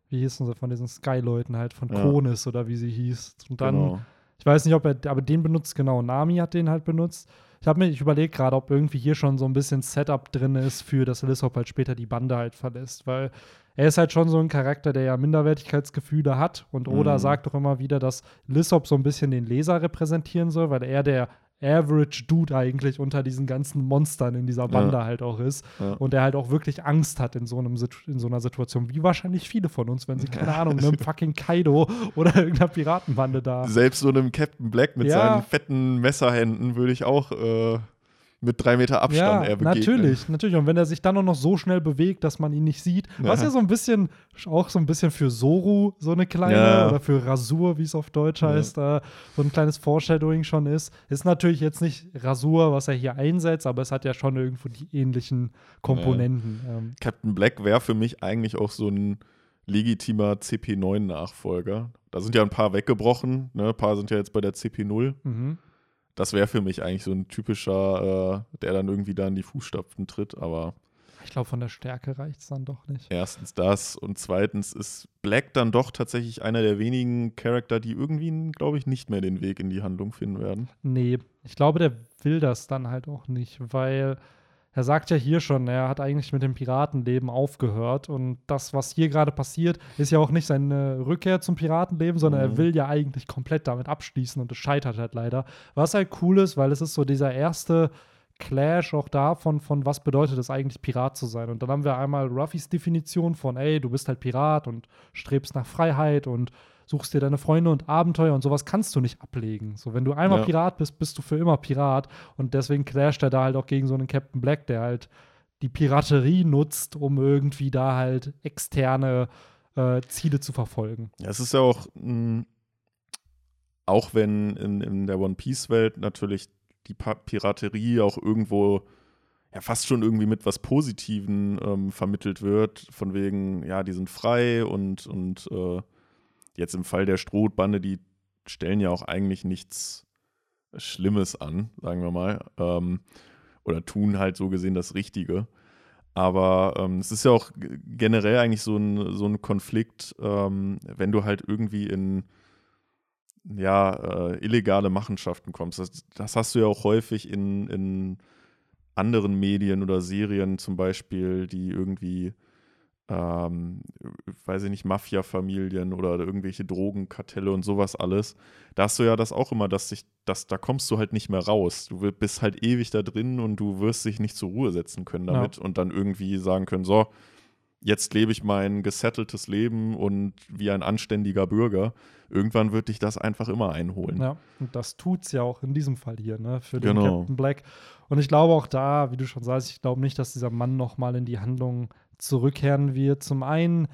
wie hießen sie, von diesen Sky-Leuten halt, von Ja. Konis oder wie sie hieß. Und dann, genau. Ich weiß nicht, ob er, aber den benutzt, genau, Nami hat den halt benutzt. Ich habe mir, ich überlege gerade, ob irgendwie hier schon so ein bisschen Setup drin ist für, dass Lissop halt später die Bande halt verlässt, weil er ist halt schon so ein Charakter, der ja Minderwertigkeitsgefühle hat und Oda Mhm. sagt doch immer wieder, dass Lissop so ein bisschen den Leser repräsentieren soll, weil er der Average Dude eigentlich unter diesen ganzen Monstern in dieser Bande halt auch ist Ja. und der halt auch wirklich Angst hat in so, einem, in so einer Situation, wie wahrscheinlich viele von uns, wenn sie, keine Ahnung, einem fucking Kaido oder irgendeiner Piratenbande da. Selbst so einem Captain Black mit Ja. seinen fetten Messerhänden würde ich auch äh, mit drei Meter Abstand Ja, eher begegnen. natürlich, natürlich. Und wenn er sich dann auch noch so schnell bewegt, dass man ihn nicht sieht, was Ja. ja so ein bisschen, auch so ein bisschen für Soru so eine kleine, Ja. oder für Rasur, wie es auf Deutsch Ja. heißt, äh, so ein kleines Foreshadowing schon ist. Ist natürlich jetzt nicht Rasur, was er hier einsetzt, aber es hat ja schon irgendwo die ähnlichen Komponenten. Ähm, Captain Black wäre für mich eigentlich auch so ein legitimer CP9-Nachfolger. Da sind ja ein paar weggebrochen, ne? ein paar sind ja jetzt bei der CP0. mhm. Das wäre für mich eigentlich so ein typischer, äh, der dann irgendwie da in die Fußstapfen tritt, aber Ich glaube, von der Stärke reicht es dann doch nicht. erstens das und zweitens ist Black dann doch tatsächlich einer der wenigen Charakter, die irgendwie, glaube ich, nicht mehr den Weg in die Handlung finden werden. Nee, ich glaube, der will das dann halt auch nicht, weil er sagt ja hier schon, er hat eigentlich mit dem Piratenleben aufgehört und das, was hier gerade passiert, ist ja auch nicht seine Rückkehr zum Piratenleben, sondern er Mhm. will ja eigentlich komplett damit abschließen und es scheitert halt leider. Was halt cool ist, weil es ist so dieser erste Clash auch davon, von was bedeutet es eigentlich, Pirat zu sein. Und dann haben wir einmal Ruffys Definition von, ey, du bist halt Pirat und strebst nach Freiheit und suchst dir deine Freunde und Abenteuer und sowas kannst du nicht ablegen. So, wenn du einmal Ja. Pirat bist, bist du für immer Pirat. Und deswegen clasht er da halt auch gegen so einen Captain Black, der halt die Piraterie nutzt, um irgendwie da halt externe äh, Ziele zu verfolgen. Ja, es ist ja auch, mh, auch wenn in, in der One Piece-Welt natürlich die pa Piraterie auch irgendwo ja fast schon irgendwie mit was Positiven ähm, vermittelt wird, von wegen, ja, die sind frei und, und äh, jetzt im Fall der Strohbande, die stellen ja auch eigentlich nichts Schlimmes an, sagen wir mal, ähm, oder tun halt so gesehen das Richtige. Aber ähm, es ist ja auch generell eigentlich so ein, so ein Konflikt, ähm, wenn du halt irgendwie in ja, äh, illegale Machenschaften kommst. Das, das hast du ja auch häufig in, in anderen Medien oder Serien zum Beispiel, die irgendwie, ähm, weiß ich nicht, Mafia-Familien oder irgendwelche Drogenkartelle und sowas alles. Da hast du ja das auch immer, dass sich, dass, da kommst du halt nicht mehr raus. Du bist halt ewig da drin und du wirst dich nicht zur Ruhe setzen können Ja. damit und dann irgendwie sagen können, so, jetzt lebe ich mein gesetteltes Leben und wie ein anständiger Bürger. Irgendwann wird dich das einfach immer einholen. Ja, und das tut's ja auch in diesem Fall hier, ne, für den Genau. Captain Black. Und ich glaube auch da, wie du schon sagst, ich glaube nicht, dass dieser Mann noch mal in die Handlung zurückkehren wird. Zum einen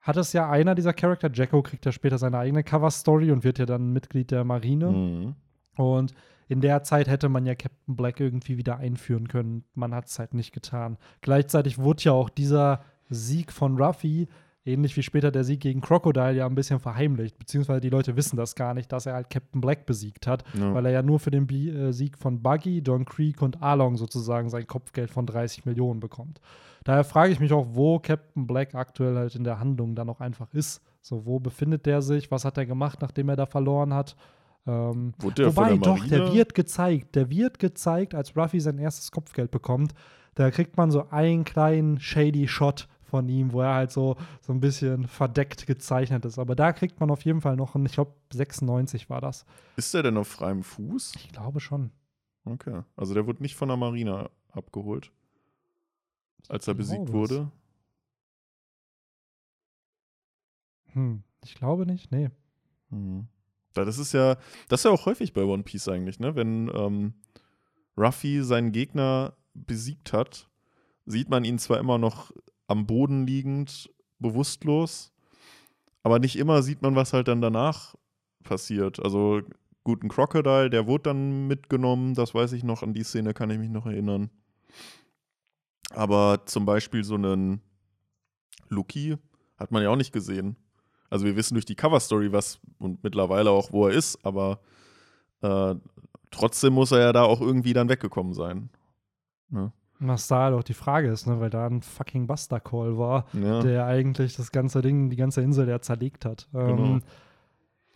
hat es ja einer dieser Charakter, Jacko kriegt ja später seine eigene Cover-Story und wird ja dann Mitglied der Marine. Mhm. Und in der Zeit hätte man ja Captain Black irgendwie wieder einführen können. Man hat es halt nicht getan. Gleichzeitig wurde ja auch dieser Sieg von Ruffy, ähnlich wie später der Sieg gegen Crocodile, ja ein bisschen verheimlicht. Beziehungsweise die Leute wissen das gar nicht, dass er halt Captain Black besiegt hat, Ja. weil er ja nur für den Bi äh, Sieg von Buggy, Don Creek und Arlong sozusagen sein Kopfgeld von 30 Millionen bekommt. Daher frage ich mich auch, wo Captain Black aktuell halt in der Handlung dann auch einfach ist. So, wo befindet der sich? Was hat er gemacht, nachdem er da verloren hat? Ähm, Wobei, doch, der wird gezeigt. Der wird gezeigt, als Ruffy sein erstes Kopfgeld bekommt. Da kriegt man so einen kleinen shady Shot von ihm, wo er halt so, so ein bisschen verdeckt gezeichnet ist. Aber da kriegt man auf jeden Fall noch einen, ich glaube, 96 war das. Ist der denn auf freiem Fuß? Ich glaube schon. Okay. Also der wurde nicht von der Marine abgeholt, als er besiegt wurde. Hm, ich glaube nicht, nee. Mhm. Das ist ja, das ist ja auch häufig bei One Piece eigentlich, ne? Wenn ähm, Ruffy seinen Gegner besiegt hat, sieht man ihn zwar immer noch am Boden liegend, bewusstlos, aber nicht immer sieht man, was halt dann danach passiert. Also gut, ein Crocodile, der wurde dann mitgenommen, das weiß ich noch, an die Szene kann ich mich noch erinnern. Aber zum Beispiel so einen Lucky hat man ja auch nicht gesehen. Also wir wissen durch die Cover-Story, was und mittlerweile auch, wo er ist, aber äh, trotzdem muss er ja da auch irgendwie dann weggekommen sein. Ne? Was da halt auch die Frage ist, ne? weil da ein fucking Buster Call war, Ja. der eigentlich das ganze Ding, die ganze Insel ja zerlegt hat. Genau. Ähm,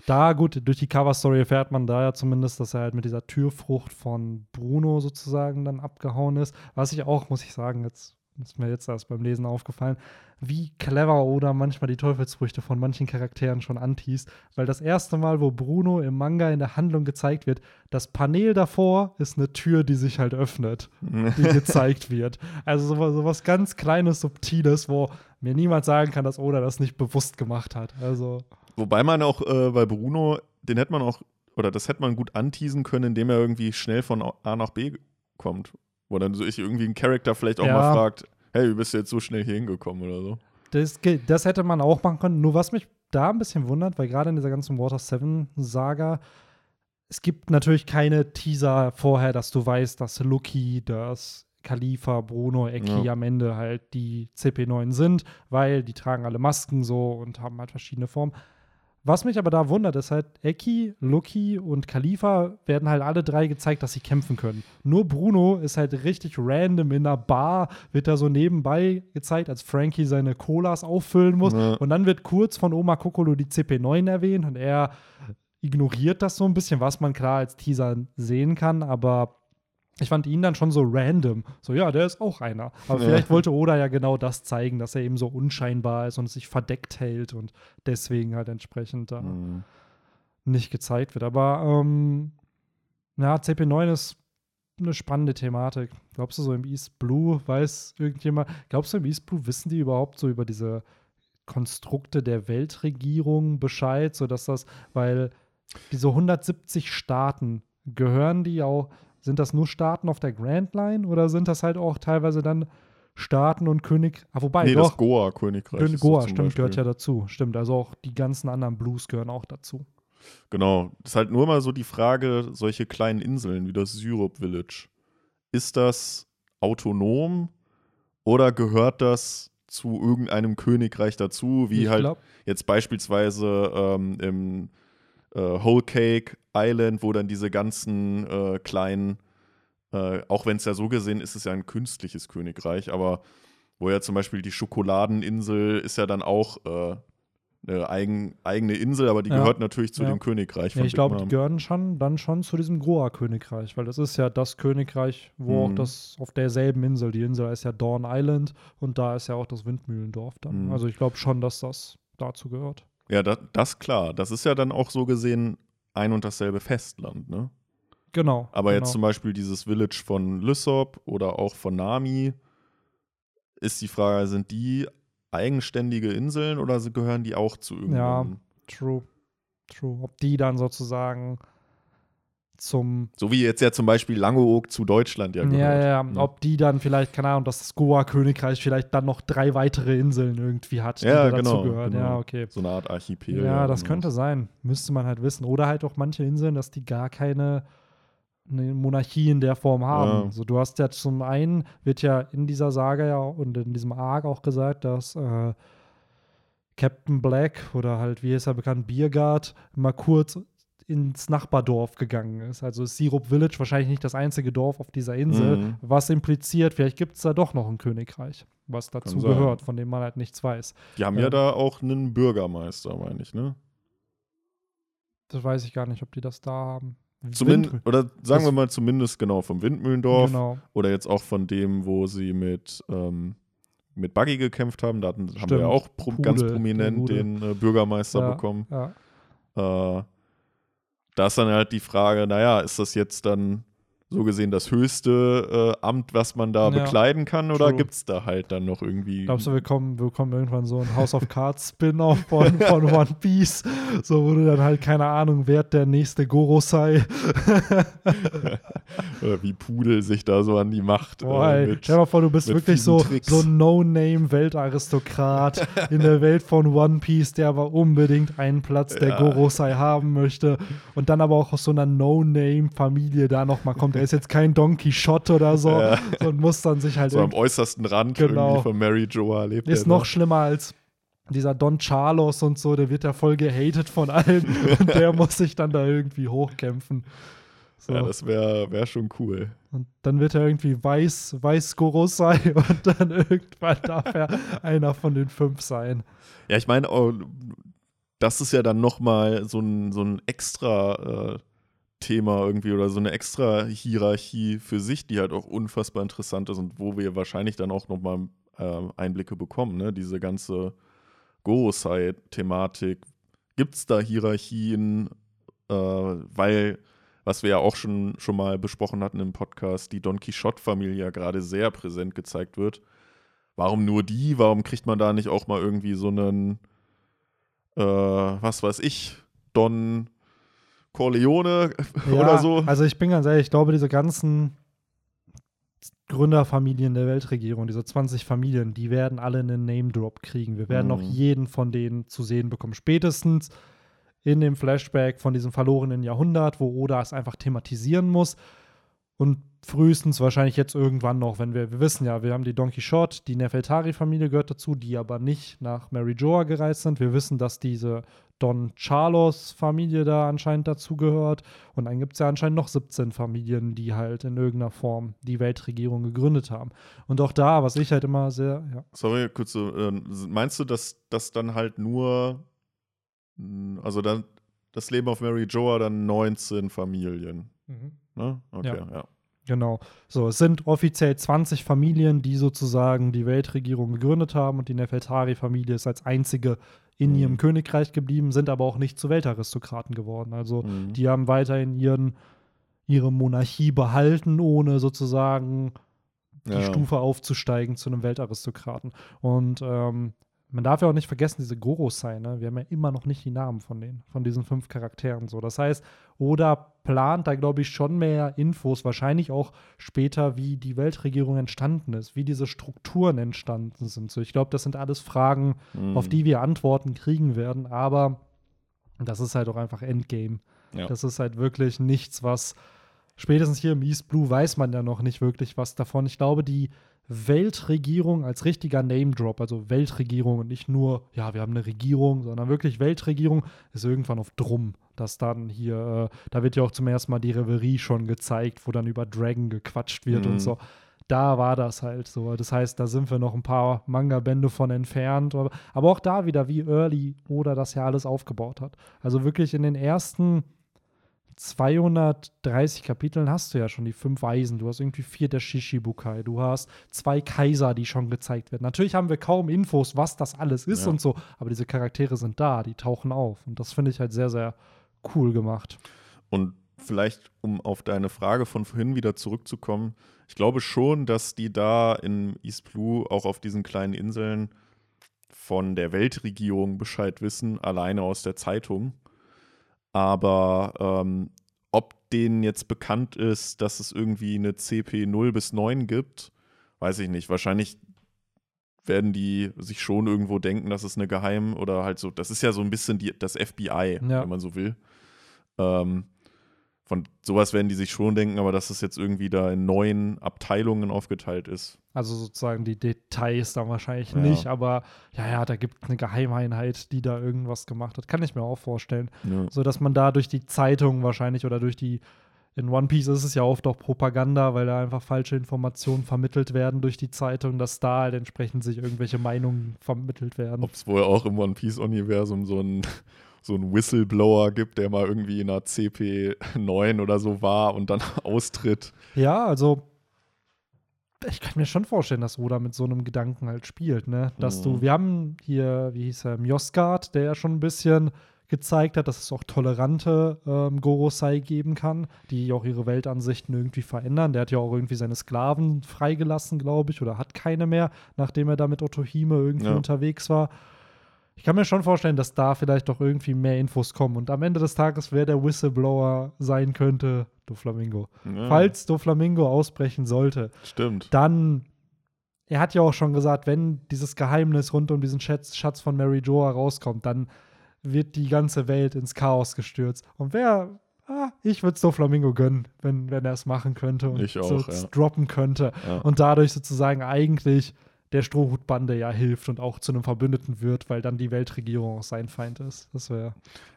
da, gut, durch die Cover-Story erfährt man da ja zumindest, dass er halt mit dieser Türfrucht von Bruno sozusagen dann abgehauen ist. Was ich auch, muss ich sagen, jetzt ist mir jetzt erst beim Lesen aufgefallen, wie clever oder manchmal die Teufelsfrüchte von manchen Charakteren schon antießt. Weil das erste Mal, wo Bruno im Manga in der Handlung gezeigt wird, das Panel davor ist eine Tür, die sich halt öffnet die gezeigt wird. Also sowas, sowas ganz Kleines, Subtiles, wo mir niemand sagen kann, dass Oda das nicht bewusst gemacht hat. Also, Wobei man auch äh, bei Bruno, den hätte man auch, oder das hätte man gut anteasen können, indem er irgendwie schnell von A nach B kommt. Wo dann so ich irgendwie ein Charakter vielleicht auch Ja. mal fragt, hey, wie bist du jetzt so schnell hier hingekommen oder so. das, das hätte man auch machen können. Nur was mich da ein bisschen wundert, weil gerade in dieser ganzen Water 7-Saga, es gibt natürlich keine Teaser vorher, dass du weißt, dass Lucky, dass Khalifa, Bruno, Eki Ja. am Ende halt die CP9 sind, weil die tragen alle Masken so und haben halt verschiedene Formen. Was mich aber da wundert, ist halt, Eki, Lucky und Khalifa werden halt alle drei gezeigt, dass sie kämpfen können. Nur Bruno ist halt richtig random in einer Bar, wird da so nebenbei gezeigt, als Frankie seine Colas auffüllen muss. Ja. Und dann wird kurz von Oma Kokolo die CP9 erwähnt und er ignoriert das so ein bisschen, was man klar als Teaser sehen kann, aber ich fand ihn dann schon so random. So, ja, der ist auch einer. Aber Ja. vielleicht wollte Oda ja genau das zeigen, dass er eben so unscheinbar ist und sich verdeckt hält und deswegen halt entsprechend da Mhm. nicht gezeigt wird. Aber ähm, ja, CP9 ist eine spannende Thematik. Glaubst du, so im East Blue weiß irgendjemand, glaubst du, im East Blue wissen die überhaupt so über diese Konstrukte der Weltregierung Bescheid, sodass das, weil diese 170 Staaten, gehören die auch, sind das nur Staaten auf der Grand Line oder sind das halt auch teilweise dann Staaten und König, ah, wobei, Nee, doch, das Goa-Königreich. So Goa, stimmt, gehört ja dazu. Stimmt, also auch die ganzen anderen Blues gehören auch dazu. Genau. Das ist halt nur mal so die Frage, solche kleinen Inseln wie das Syrup Village. Ist das autonom oder gehört das zu irgendeinem Königreich dazu, wie ich halt glaub, jetzt beispielsweise ähm, im äh, Whole Cake Island, wo dann diese ganzen äh, kleinen, äh, auch wenn es ja so gesehen ist, ist es ja ein künstliches Königreich, aber wo ja zum Beispiel die Schokoladeninsel ist ja dann auch äh, eine eigen, eigene Insel, aber die Ja. gehört natürlich zu Ja. dem Königreich Ja, von ich glaube, die gehören schon dann schon zu diesem Goa-Königreich, weil das ist ja das Königreich, wo auch Mhm. das auf derselben Insel, die Insel ist ja Dawn Island und da ist ja auch das Windmühlendorf dann. Mhm. Also ich glaube schon, dass das dazu gehört. Ja, das, das klar. Das ist ja dann auch so gesehen ein und dasselbe Festland, ne? Genau. Aber genau. jetzt zum Beispiel dieses Village von Lysop oder auch von Nami, ist die Frage, sind die eigenständige Inseln oder gehören die auch zu irgendeinem? True. True. Ob die dann sozusagen zum So wie jetzt ja zum Beispiel Langeoog zu Deutschland ja Ja, gehört. ja, ja. ne? Ob die dann vielleicht, keine Ahnung, dass das Goa-Königreich vielleicht dann noch drei weitere Inseln irgendwie hat, die Ja, da genau, dazu gehören. genau. Ja, okay. So eine Art Archipel. Ja, das genau. könnte sein. Müsste man halt wissen. Oder halt auch manche Inseln, dass die gar keine eine Monarchie in der Form haben. Ja. So, du hast ja zum einen, wird ja in dieser Saga ja und in diesem Arc auch gesagt, dass äh, Captain Black oder halt, wie ist er bekannt, Biergard, mal kurz ins Nachbardorf gegangen ist. Also ist Syrup Village wahrscheinlich nicht das einzige Dorf auf dieser Insel, Mhm. was impliziert, vielleicht gibt es da doch noch ein Königreich, was dazu gehört, von dem man halt nichts weiß. Die haben ja Ähm. da auch einen Bürgermeister, meine ich, ne? Das weiß ich gar nicht, ob die das da haben. Zumindest, Wind- oder sagen wir mal zumindest genau vom Windmühlendorf Genau. oder jetzt auch von dem, wo sie mit, ähm, mit Buggy gekämpft haben. Da hatten, haben wir ja auch pro, Pudel, ganz prominent Gute. den äh, Bürgermeister Ja. bekommen. Ja. Äh, da ist dann halt die Frage, naja, ist das jetzt dann so gesehen das höchste äh, Amt, was man da Ja, bekleiden kann, oder gibt es da halt dann noch irgendwie. Glaubst du, wir kommen, wir kommen irgendwann so ein House of Cards Spin-off von, von One Piece, so wo du dann halt, keine Ahnung, wer der nächste Gorosei. oder wie Pudel sich da so an die Macht Boah, äh, mit, stell dir mal vor, du bist wirklich so, Tricks. so ein No-Name-Weltaristokrat in der Welt von One Piece, der aber unbedingt einen Platz der Ja. Gorosei haben möchte und dann aber auch aus so einer No-Name-Familie da nochmal kommt. Er ist jetzt kein Don Quixote oder so Ja. und muss dann sich halt so am äußersten Rand Genau. irgendwie von Mary Joa lebt. Ist noch schlimmer als dieser Don Carlos und so, der wird ja voll gehatet von allen und der muss sich dann da irgendwie hochkämpfen. So. Ja, das wäre wär schon cool. Und dann wird er irgendwie weiß, weiß Gorosei und dann irgendwann darf er einer von den fünf sein. Ja, ich meine, oh, das ist ja dann nochmal so ein, so ein extra äh, Thema irgendwie oder so eine extra Hierarchie für sich, die halt auch unfassbar interessant ist und wo wir wahrscheinlich dann auch nochmal äh, Einblicke bekommen, ne? Diese ganze Gorosei-Thematik. Gibt es da Hierarchien? Äh, weil was wir ja auch schon, schon mal besprochen hatten im Podcast, die Don Quixote-Familie ja gerade sehr präsent gezeigt wird. Warum nur die? Warum kriegt man da nicht auch mal irgendwie so einen, äh, was weiß ich, Don Corleone ja, oder so? Also ich bin ganz ehrlich, ich glaube, diese ganzen Gründerfamilien der Weltregierung, diese 20 Familien, die werden alle einen Name-Drop kriegen. Wir werden mhm. noch jeden von denen zu sehen bekommen. Spätestens in dem Flashback von diesem verlorenen Jahrhundert, wo Oda es einfach thematisieren muss. Und frühestens wahrscheinlich jetzt irgendwann noch, wenn wir, wir wissen ja, wir haben die Don Quixote, die Nefeltari-Familie gehört dazu, die aber nicht nach Mary Joa gereist sind. Wir wissen, dass diese Don Carlos-Familie da anscheinend dazugehört. Und dann gibt es ja anscheinend noch 17 Familien, die halt in irgendeiner Form die Weltregierung gegründet haben. Und auch da, was ich halt immer sehr. Ja. Sorry, kurz so, äh, meinst du, dass das dann halt nur also dann das Leben auf Mary Joa dann 19 Familien. Mhm. Ne? Okay, ja. ja. Genau. So, es sind offiziell 20 Familien, die sozusagen die Weltregierung gegründet haben und die Nefeltari-Familie ist als einzige in mhm. ihrem Königreich geblieben, sind aber auch nicht zu Weltaristokraten geworden. Also mhm. die haben weiterhin ihren, ihre Monarchie behalten, ohne sozusagen die ja. Stufe aufzusteigen zu einem Weltaristokraten. Und ähm, man darf ja auch nicht vergessen, diese Gorosei, ne? Wir haben ja immer noch nicht die Namen von denen, von diesen fünf Charakteren. So. Das heißt, Oda plant da, glaube ich, schon mehr Infos, wahrscheinlich auch später, wie die Weltregierung entstanden ist, wie diese Strukturen entstanden sind. So, ich glaube, das sind alles Fragen, mhm. auf die wir Antworten kriegen werden, aber das ist halt auch einfach Endgame. Ja. Das ist halt wirklich nichts, was spätestens hier im East Blue weiß man ja noch nicht wirklich was davon. Ich glaube, die Weltregierung als richtiger Name-Drop, also Weltregierung und nicht nur, ja, wir haben eine Regierung, sondern wirklich Weltregierung, ist irgendwann auf Drum. Dass dann hier, äh, da wird ja auch zum ersten Mal die Reverie schon gezeigt, wo dann über Dragon gequatscht wird mhm. und so. Da war das halt so. Das heißt, da sind wir noch ein paar Manga-Bände von entfernt. Aber, aber auch da wieder, wie Early oder das ja alles aufgebaut hat. Also wirklich in den ersten 230 Kapiteln hast du ja schon die fünf Weisen. Du hast irgendwie vier der Shishibukai. Du hast zwei Kaiser, die schon gezeigt werden. Natürlich haben wir kaum Infos, was das alles ist ja. und so, aber diese Charaktere sind da, die tauchen auf. Und das finde ich halt sehr, sehr cool gemacht. Und vielleicht, um auf deine Frage von vorhin wieder zurückzukommen, ich glaube schon, dass die da in East Blue auch auf diesen kleinen Inseln von der Weltregierung Bescheid wissen, alleine aus der Zeitung. Aber ähm, ob denen jetzt bekannt ist, dass es irgendwie eine CP 0 bis 9 gibt, weiß ich nicht. Wahrscheinlich werden die sich schon irgendwo denken, dass es eine Geheim- oder halt so, das ist ja so ein bisschen die, das FBI, ja. wenn man so will. Ähm, von sowas werden die sich schon denken, aber dass es jetzt irgendwie da in neun Abteilungen aufgeteilt ist. Also sozusagen die Details dann wahrscheinlich ja. nicht, aber ja, ja, da gibt es eine Geheimeinheit, die da irgendwas gemacht hat. Kann ich mir auch vorstellen. Ja. So dass man da durch die Zeitung wahrscheinlich oder durch die in One Piece ist es ja oft auch Propaganda, weil da einfach falsche Informationen vermittelt werden durch die Zeitung, dass da halt entsprechend sich irgendwelche Meinungen vermittelt werden. Ob es wohl auch im One Piece-Universum so ein so einen Whistleblower gibt, der mal irgendwie in einer CP9 oder so war und dann austritt. Ja, also ich kann mir schon vorstellen, dass Oda mit so einem Gedanken halt spielt, ne? Dass mhm. du, wir haben hier, wie hieß er, Mjosgard, der ja schon ein bisschen gezeigt hat, dass es auch tolerante ähm, Gorosei geben kann, die auch ihre Weltansichten irgendwie verändern. Der hat ja auch irgendwie seine Sklaven freigelassen, glaube ich, oder hat keine mehr, nachdem er da mit Otohime irgendwie ja. unterwegs war ich kann mir schon vorstellen, dass da vielleicht doch irgendwie mehr Infos kommen. Und am Ende des Tages, wer der Whistleblower sein könnte, Doflamingo. Ja. Falls Doflamingo ausbrechen sollte, Stimmt. dann, er hat ja auch schon gesagt, wenn dieses Geheimnis rund um diesen Schatz, Schatz von Mary Joa rauskommt, dann wird die ganze Welt ins Chaos gestürzt. Und wer, ah, ich würde es Doflamingo gönnen, wenn, wenn er es machen könnte und ich auch, so ja. droppen könnte. Ja. Und dadurch sozusagen eigentlich der Strohhutbande ja hilft und auch zu einem Verbündeten wird, weil dann die Weltregierung auch sein Feind ist. Das wäre.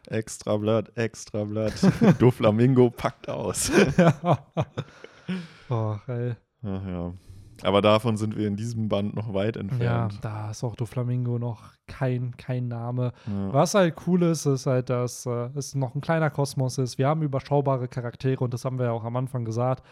Extra Blatt, extra Blatt. Doflamingo packt aus. ja. Oh, ey. Ach ja. Aber davon sind wir in diesem Band noch weit Ja, entfernt. da ist auch Doflamingo noch kein, kein Name. Ja. Was halt cool ist, ist halt, dass äh, es noch ein kleiner Kosmos ist. Wir haben überschaubare Charaktere und das haben wir ja auch am Anfang gesagt.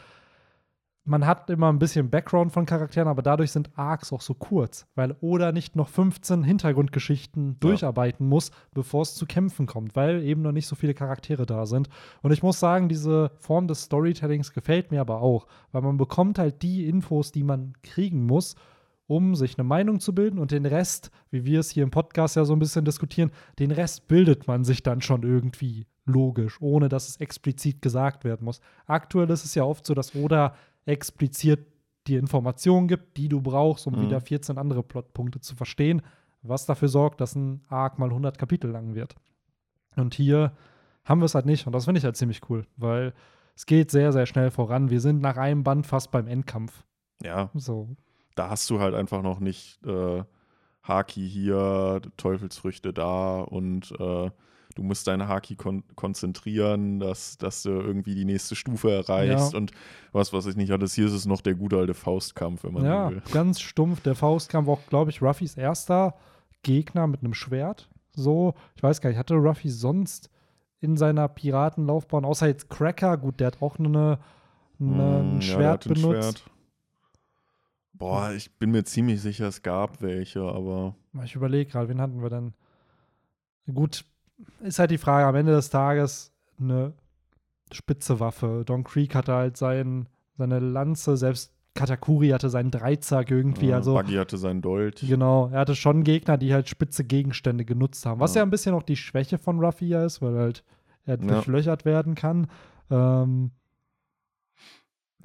Man hat immer ein bisschen Background von Charakteren, aber dadurch sind Arcs auch so kurz, weil Oda nicht noch 15 Hintergrundgeschichten durcharbeiten muss, bevor es zu Kämpfen kommt, weil eben noch nicht so viele Charaktere da sind. Und ich muss sagen, diese Form des Storytellings gefällt mir aber auch, weil man bekommt halt die Infos, die man kriegen muss, um sich eine Meinung zu bilden und den Rest, wie wir es hier im Podcast ja so ein bisschen diskutieren, den Rest bildet man sich dann schon irgendwie logisch, ohne dass es explizit gesagt werden muss. Aktuell ist es ja oft so, dass Oda explizit die Informationen gibt, die du brauchst, um Mhm. wieder 14 andere Plotpunkte zu verstehen, was dafür sorgt, dass ein Arc mal 100 Kapitel lang wird. Und hier haben wir es halt nicht und das finde ich halt ziemlich cool, weil es geht sehr, sehr schnell voran. Wir sind nach einem Band fast beim Endkampf. ja, So, da hast du halt einfach noch nicht äh, Haki hier, Teufelsfrüchte da und äh, du musst deine Haki kon konzentrieren, dass, dass du irgendwie die nächste Stufe erreichst Ja. und was weiß ich nicht alles. Hier ist es noch der gute alte Faustkampf, wenn man ja, will. ganz stumpf. Der Faustkampf auch, glaube ich, Ruffys erster Gegner mit einem Schwert. So, ich weiß gar nicht, hatte Ruffy sonst in seiner Piratenlaufbahn, außer jetzt Cracker, gut, der hat auch eine, eine, Mm, ein ja, Schwert ein benutzt. Schwert. Boah, ich bin mir ziemlich sicher, es gab welche, aber Ich überlege gerade, wen hatten wir denn? Gut, ist halt die Frage, am Ende des Tages eine spitze Waffe. Don Creek hatte halt sein, seine Lanze, selbst Katakuri hatte seinen Dreizack irgendwie, äh, also Buggy hatte seinen Dolch. Genau, er hatte schon Gegner, die halt spitze Gegenstände genutzt haben. Was ja, Ja. ein bisschen auch die Schwäche von Ruffy ja ist, weil halt er Ja. durchlöchert werden kann. Ähm,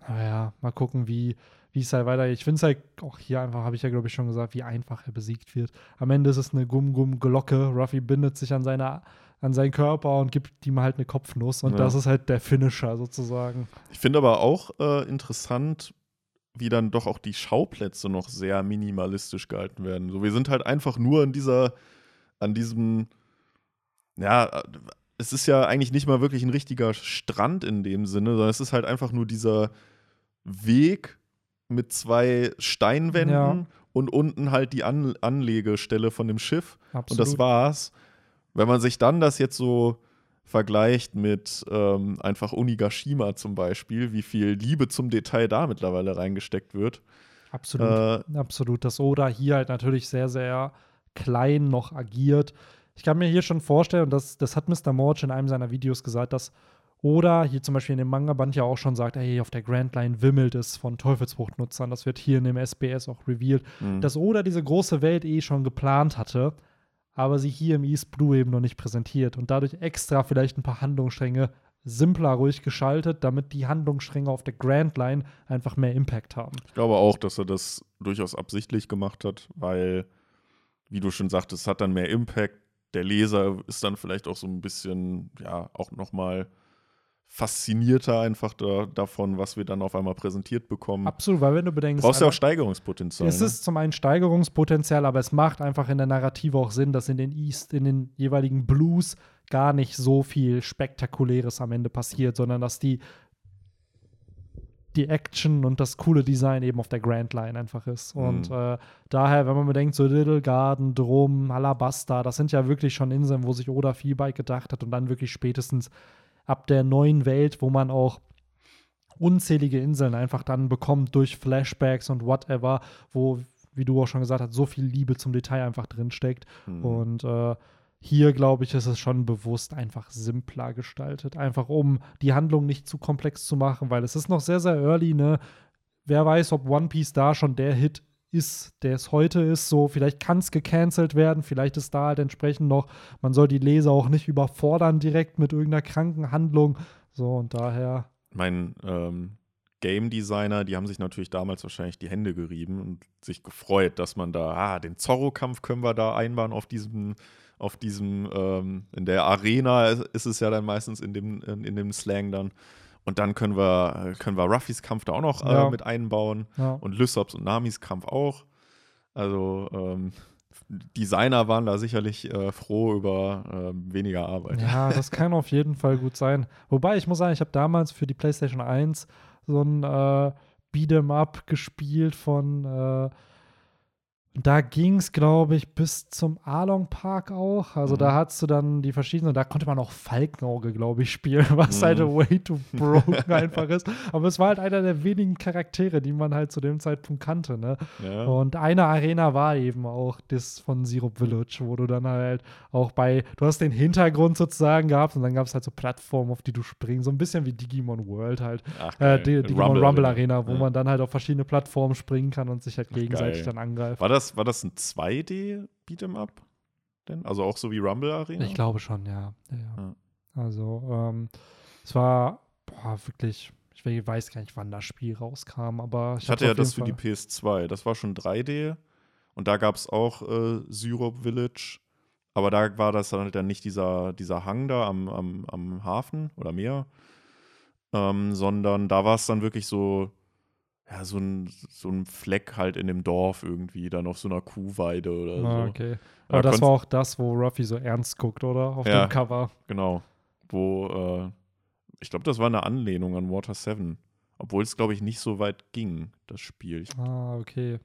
naja, mal gucken, wie wie es halt weitergeht. Ich finde es halt auch hier einfach, habe ich ja glaube ich schon gesagt, wie einfach er besiegt wird. Am Ende ist es eine Gum-Gum-Glocke. Ruffy bindet sich an, seine, an seinen Körper und gibt ihm halt eine Kopfnuss. Und Ja. das ist halt der Finisher sozusagen. Ich finde aber auch äh, interessant, wie dann doch auch die Schauplätze noch sehr minimalistisch gehalten werden. So, wir sind halt einfach nur in dieser, an diesem, ja, es ist ja eigentlich nicht mal wirklich ein richtiger Strand in dem Sinne, sondern es ist halt einfach nur dieser Weg mit zwei Steinwänden Ja. und unten halt die An Anlegestelle von dem Schiff. Absolut. Und das war's. Wenn man sich dann das jetzt so vergleicht mit ähm, einfach Onigashima zum Beispiel, wie viel Liebe zum Detail da mittlerweile reingesteckt wird. Absolut. Äh, Absolut. Dass Oda hier halt natürlich sehr, sehr klein noch agiert. Ich kann mir hier schon vorstellen, und das, das hat Mr. Morge in einem seiner Videos gesagt, dass Oda hier zum Beispiel in dem Manga-Band ja auch schon sagt, hey, auf der Grand Line wimmelt es von Teufelsfruchtnutzern. Das wird hier in dem SBS auch revealed. mh. Dass Oda diese große Welt eh schon geplant hatte, aber sie hier im East Blue eben noch nicht präsentiert und dadurch extra vielleicht ein paar Handlungsstränge simpler ruhig geschaltet, damit die Handlungsstränge auf der Grand Line einfach mehr Impact haben. ich glaube auch, dass er das durchaus absichtlich gemacht hat, weil, wie du schon sagtest, es hat dann mehr Impact. Der Leser ist dann vielleicht auch so ein bisschen, ja, auch nochmal faszinierter einfach da, davon, was wir dann auf einmal präsentiert bekommen. Absolut, weil wenn du bedenkst, Brauchst ja auch Steigerungspotenzial. Es ne? ist zum einen Steigerungspotenzial, aber es macht einfach in der Narrative auch Sinn, dass in den East, in den jeweiligen Blues gar nicht so viel Spektakuläres am Ende passiert, sondern dass die, die Action und das coole Design eben auf der Grand Line einfach ist. Mhm. Und äh, daher, wenn man bedenkt, so Little Garden, Drum, Alabasta, das sind ja wirklich schon Inseln, wo sich Oda viel bei gedacht hat und dann wirklich spätestens ab der neuen Welt, wo man auch unzählige Inseln einfach dann bekommt durch Flashbacks und whatever, wo, wie du auch schon gesagt hast, so viel Liebe zum Detail einfach drinsteckt. Mhm. Und äh, hier, glaube ich, ist es schon bewusst einfach simpler gestaltet. Einfach um die Handlung nicht zu komplex zu machen, weil es ist noch sehr, sehr early, ne? Wer weiß, ob One Piece da schon der Hit ist, der es heute ist. So, vielleicht kann es gecancelt werden, vielleicht ist da halt entsprechend noch, man soll die Leser auch nicht überfordern direkt mit irgendeiner kranken Handlung. So, und daher. mein ähm, Game Designer, die haben sich natürlich damals wahrscheinlich die Hände gerieben und sich gefreut, dass man da, ah, den Zorro-Kampf können wir da einbauen auf diesem, auf diesem, ähm, in der Arena ist es ja dann meistens in dem, in, in dem Slang dann. Und dann können wir, können wir Ruffys Kampf da auch noch Ja. äh, mit einbauen Ja. und Lysops und Namis Kampf auch. Also ähm, Designer waren da sicherlich äh, froh über äh, weniger Arbeit. Ja, das kann auf jeden Fall gut sein. Wobei, ich muss sagen, ich habe damals für die PlayStation 1 so ein äh, Beat'em Up gespielt von äh, da ging es, glaube ich, bis zum Along Park auch. Also mhm. da hattest du dann die verschiedenen, da konnte man auch Falkenauge, glaube ich, spielen, was halt mhm. halt way too broken einfach ist. Aber es war halt einer der wenigen Charaktere, die man halt zu dem Zeitpunkt kannte. Ne? Ja. Und eine Arena war eben auch das von Syrup Village, wo du dann halt auch bei, du hast den Hintergrund sozusagen gehabt und dann gab es halt so Plattformen, auf die du springst. So ein bisschen wie Digimon World halt. Ach, äh, die, Digimon Rumble, Rumble Arena, wo ja. man dann halt auf verschiedene Plattformen springen kann und sich halt gegenseitig Ach, dann angreift. War das das, war das ein 2D Beat'em Up? Denn? Also auch so wie Rumble Arena? Ich glaube schon, ja. ja, ja. Also, ähm, es war boah, wirklich, ich weiß gar nicht, wann das Spiel rauskam, aber ich, ich hatte ja das für die PS2. Das war schon 3D und da gab es auch äh, Syrup Village. Aber da war das dann, dann nicht dieser, dieser Hang da am, am, am Hafen oder Meer, ähm, sondern da war es dann wirklich so ja, so ein, so ein Fleck halt in dem Dorf irgendwie, dann auf so einer Kuhweide oder ah, so. Okay. Aber da das war auch das, wo Ruffy so ernst guckt, oder? Auf ja, dem Cover. Genau. Wo, äh, ich glaube, das war eine Anlehnung an Water 7. Obwohl es, glaube ich, nicht so weit ging, das Spiel. Ah, okay.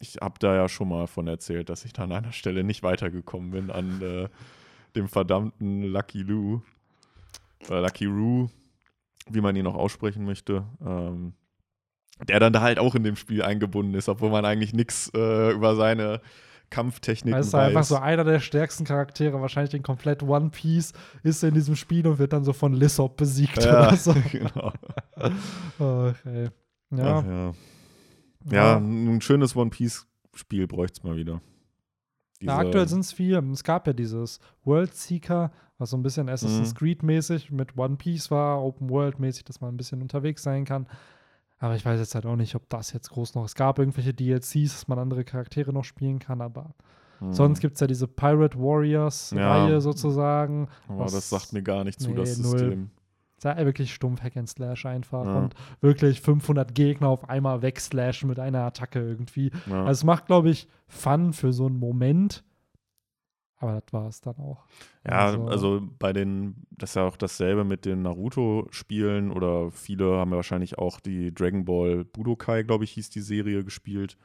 Ich habe da ja schon mal von erzählt, dass ich da an einer Stelle nicht weitergekommen bin an äh, dem verdammten Lucky Lou. Oder Lucky Roo, wie man ihn noch aussprechen möchte. Ähm, der dann da halt auch in dem Spiel eingebunden ist, obwohl man eigentlich nichts äh, über seine Kampftechniken weiß. ist einfach so einer der stärksten Charaktere, wahrscheinlich den komplett One Piece, ist in diesem Spiel und wird dann so von Lissop besiegt ja, oder so. genau. okay. Ja. Ach, ja. ja. ein schönes One Piece-Spiel bräuchte es mal wieder. Diese ja, aktuell sind es vier. Es gab ja dieses World Seeker, was so ein bisschen Assassin's mhm. Creed-mäßig mit One Piece war, Open World-mäßig, dass man ein bisschen unterwegs sein kann. Aber ich weiß jetzt halt auch nicht, ob das jetzt groß noch. Es gab irgendwelche DLCs, dass man andere Charaktere noch spielen kann, aber hm. sonst gibt es ja diese Pirate Warriors-Reihe ja. sozusagen. Aber das sagt mir gar nicht zu, nee, das System. Es ist ja wirklich stumpf Hack and Slash einfach ja. und wirklich 500 Gegner auf einmal wegslashen mit einer Attacke irgendwie. Also es macht, glaube ich, Fun für so einen Moment, aber das war es dann auch. Ja, also, also, bei den, das ist ja auch dasselbe mit den Naruto-Spielen oder viele haben ja wahrscheinlich auch die Dragon Ball Budokai, glaube ich, hieß die Serie gespielt.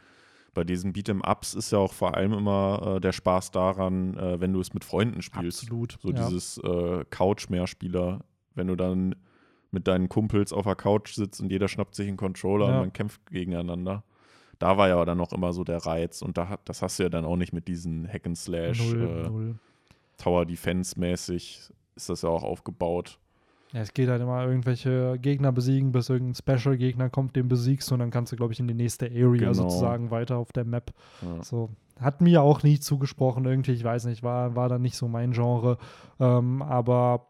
Bei diesen Beat'em-Ups ist ja auch vor allem immer äh, der Spaß daran, äh, wenn du es mit Freunden spielst. Absolut. So ja. dieses äh, Couch-Mehrspieler, wenn du dann mit deinen Kumpels auf der Couch sitzt und jeder schnappt sich einen Controller ja. und man kämpft gegeneinander da war ja dann noch immer so der Reiz und da, das hast du ja dann auch nicht mit diesen Hack and Slash null, äh, null. Tower Defense mäßig ist das ja auch aufgebaut. Ja, es geht halt immer irgendwelche Gegner besiegen, bis irgendein Special-Gegner kommt, den besiegst und dann kannst du, glaube ich, in die nächste Area genau. sozusagen weiter auf der Map. Ja. So. Hat mir auch nie zugesprochen, irgendwie, ich weiß nicht, war, war dann nicht so mein Genre. Ähm, aber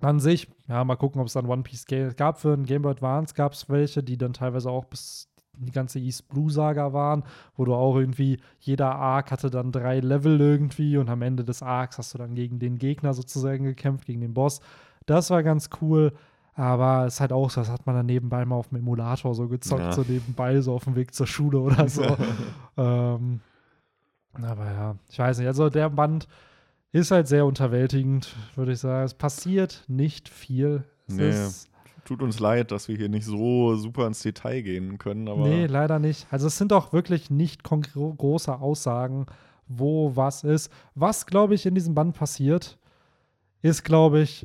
an sich, ja, mal gucken, ob es dann One Piece gab. Für ein Game Boy Advance gab es welche, die dann teilweise auch bis die ganze East Blue Saga waren, wo du auch irgendwie, jeder Arc hatte dann drei Level irgendwie und am Ende des Arcs hast du dann gegen den Gegner sozusagen gekämpft, gegen den Boss. Das war ganz cool. Aber es ist halt auch so, das hat man dann nebenbei mal auf dem Emulator so gezockt, ja. so nebenbei, so auf dem Weg zur Schule oder so. ähm, aber ja, ich weiß nicht. Also der Band ist halt sehr unterwältigend, würde ich sagen. Es passiert nicht viel. Es nee. ist tut uns leid, dass wir hier nicht so super ins Detail gehen können. Aber nee, leider nicht. Also es sind auch wirklich nicht große Aussagen, wo was ist. Was, glaube ich, in diesem Band passiert, ist, glaube ich,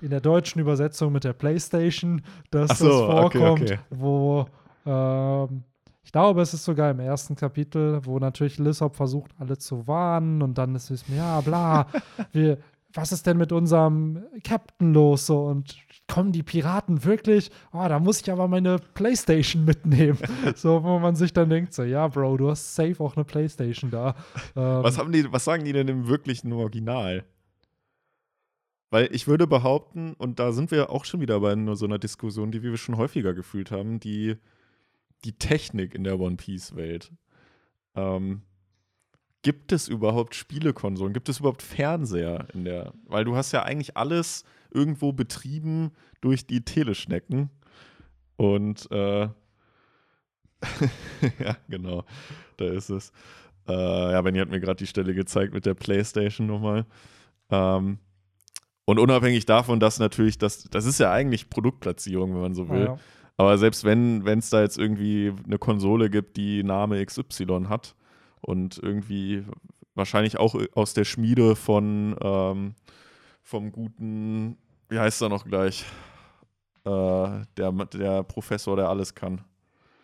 in der deutschen Übersetzung mit der PlayStation, dass so, das vorkommt, okay, okay. wo ähm, ich glaube, es ist sogar im ersten Kapitel, wo natürlich Lissop versucht, alle zu warnen und dann ist es, ja, bla, wir, was ist denn mit unserem Captain los? So, und kommen die Piraten wirklich? Oh, da muss ich aber meine Playstation mitnehmen. so, wo man sich dann denkt, so, ja, Bro, du hast safe auch eine Playstation da. Ähm, was, haben die, was sagen die denn im wirklichen Original? Weil ich würde behaupten, und da sind wir auch schon wieder bei so einer Diskussion, die wir schon häufiger gefühlt haben, die, die Technik in der One Piece-Welt. Ähm, gibt es überhaupt Spielekonsolen? Gibt es überhaupt Fernseher in der? Weil du hast ja eigentlich alles irgendwo betrieben durch die Teleschnecken. Und äh, ja, genau. Da ist es. Äh, ja, Benny hat mir gerade die Stelle gezeigt mit der Playstation nochmal. Ähm, und unabhängig davon, dass natürlich, das, das ist ja eigentlich Produktplatzierung, wenn man so will. Ja. Aber selbst wenn es da jetzt irgendwie eine Konsole gibt, die Name XY hat und irgendwie wahrscheinlich auch aus der Schmiede von ähm, vom guten, wie heißt er noch gleich? Äh, der, der Professor, der alles kann.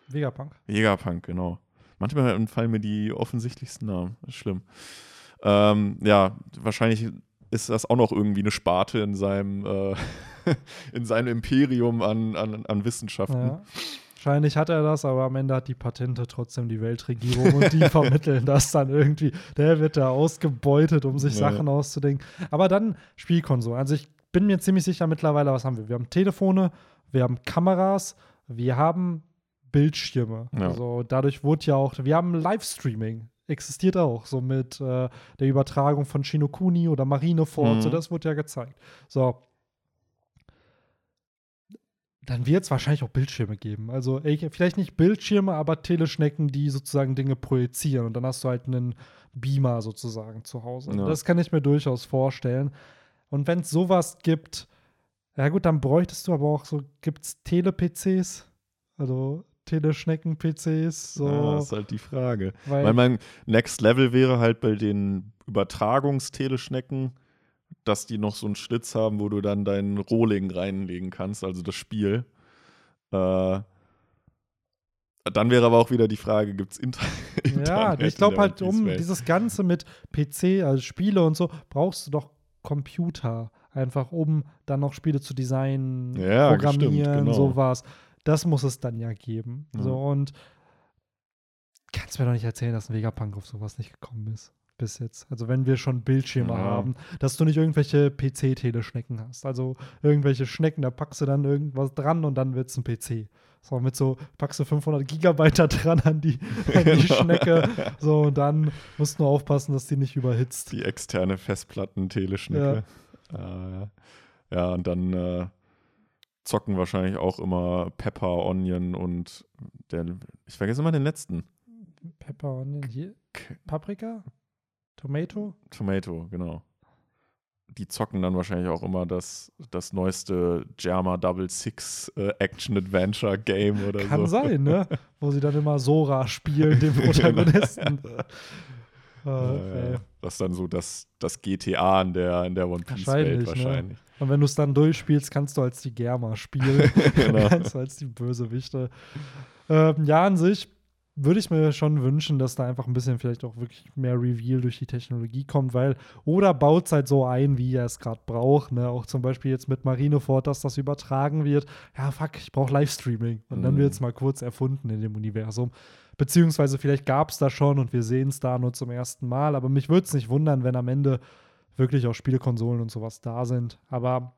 Vegapunk. Jägerpunk, genau. Manchmal fallen mir die offensichtlichsten Namen. Schlimm. Ähm, ja, wahrscheinlich ist das auch noch irgendwie eine Sparte in seinem, äh, in seinem Imperium an, an, an Wissenschaften. Ja. Wahrscheinlich hat er das, aber am Ende hat die Patente trotzdem die Weltregierung und die vermitteln das dann irgendwie. Der wird da ausgebeutet, um sich Ja. Sachen auszudenken. Aber dann Spielkonsole. Also ich bin mir ziemlich sicher mittlerweile, was haben wir? Wir haben Telefone, wir haben Kameras, wir haben Bildschirme. Ja. Also dadurch wurde ja auch, wir haben Livestreaming. Existiert auch, so mit äh, der Übertragung von Shinokuni oder Marineford, Mhm. so das wurde ja gezeigt. So, dann wird es wahrscheinlich auch Bildschirme geben. Also ey, vielleicht nicht Bildschirme, aber Teleschnecken, die sozusagen Dinge projizieren. Und dann hast du halt einen Beamer sozusagen zu Hause. Ja. Das kann ich mir durchaus vorstellen. Und wenn es sowas gibt, ja gut, dann bräuchtest du aber auch so, gibt es Tele-PCs? Also Teleschnecken-PCs? So, Ja, das ist halt die Frage. weil, Weil mein Next Level wäre halt bei den Übertragungsteleschnecken, dass die noch so einen Schlitz haben, wo du dann deinen Rohling reinlegen kannst, also das Spiel. Äh, dann wäre aber auch wieder die Frage, gibt es Inter ja, ich glaube halt, um dieses Ganze mit PC, also Spiele und so, brauchst du doch Computer. Einfach um dann noch Spiele zu designen, Ja, programmieren, stimmt, genau. sowas. Das muss es dann ja geben. Ja. So und kannst mir doch nicht erzählen, dass ein Vegapunk auf sowas nicht gekommen ist. Bis jetzt. Also, wenn wir schon Bildschirme Ja. haben, dass du nicht irgendwelche PC-Teleschnecken hast. Also, irgendwelche Schnecken, da packst du dann irgendwas dran und dann wird es ein PC. So, mit so, packst du 500 Gigabyte da dran an die, an die Genau. Schnecke. So, und dann musst du nur aufpassen, dass die nicht überhitzt. Die externe Festplatten-Teleschnecke. Äh, ja, und dann äh, zocken wahrscheinlich auch immer Pepper, Onion und der, ich vergesse immer den letzten. Pepper, Onion, hier. Paprika? Tomato? Tomato, genau. Die zocken dann wahrscheinlich auch immer das, das neueste Germa Double Six äh, Action Adventure Game oder Kann so. sein, ne? Wo sie dann immer Sora spielen, den Protagonisten. Äh, Ja, ey. ja. Das ist dann so das, das GTA in der, in der One Piece Welt Wahrscheinlich, ne? wahrscheinlich. Und wenn du es dann durchspielst, kannst du als die Germa spielen. Genau. kannst du als die Bösewichte. Ähm, ja, an sich würde ich mir schon wünschen, dass da einfach ein bisschen vielleicht auch wirklich mehr Reveal durch die Technologie kommt, weil oder baut es halt so ein, wie er es gerade braucht, ne? Auch zum Beispiel jetzt mit Marineford, dass das übertragen wird. Ja, fuck, ich brauche Livestreaming. Und dann Mhm. wird es mal kurz erfunden in dem Universum. Beziehungsweise vielleicht gab es da schon und wir sehen es da nur zum ersten Mal. Aber mich würde es nicht wundern, wenn am Ende wirklich auch Spielekonsolen und sowas da sind. Aber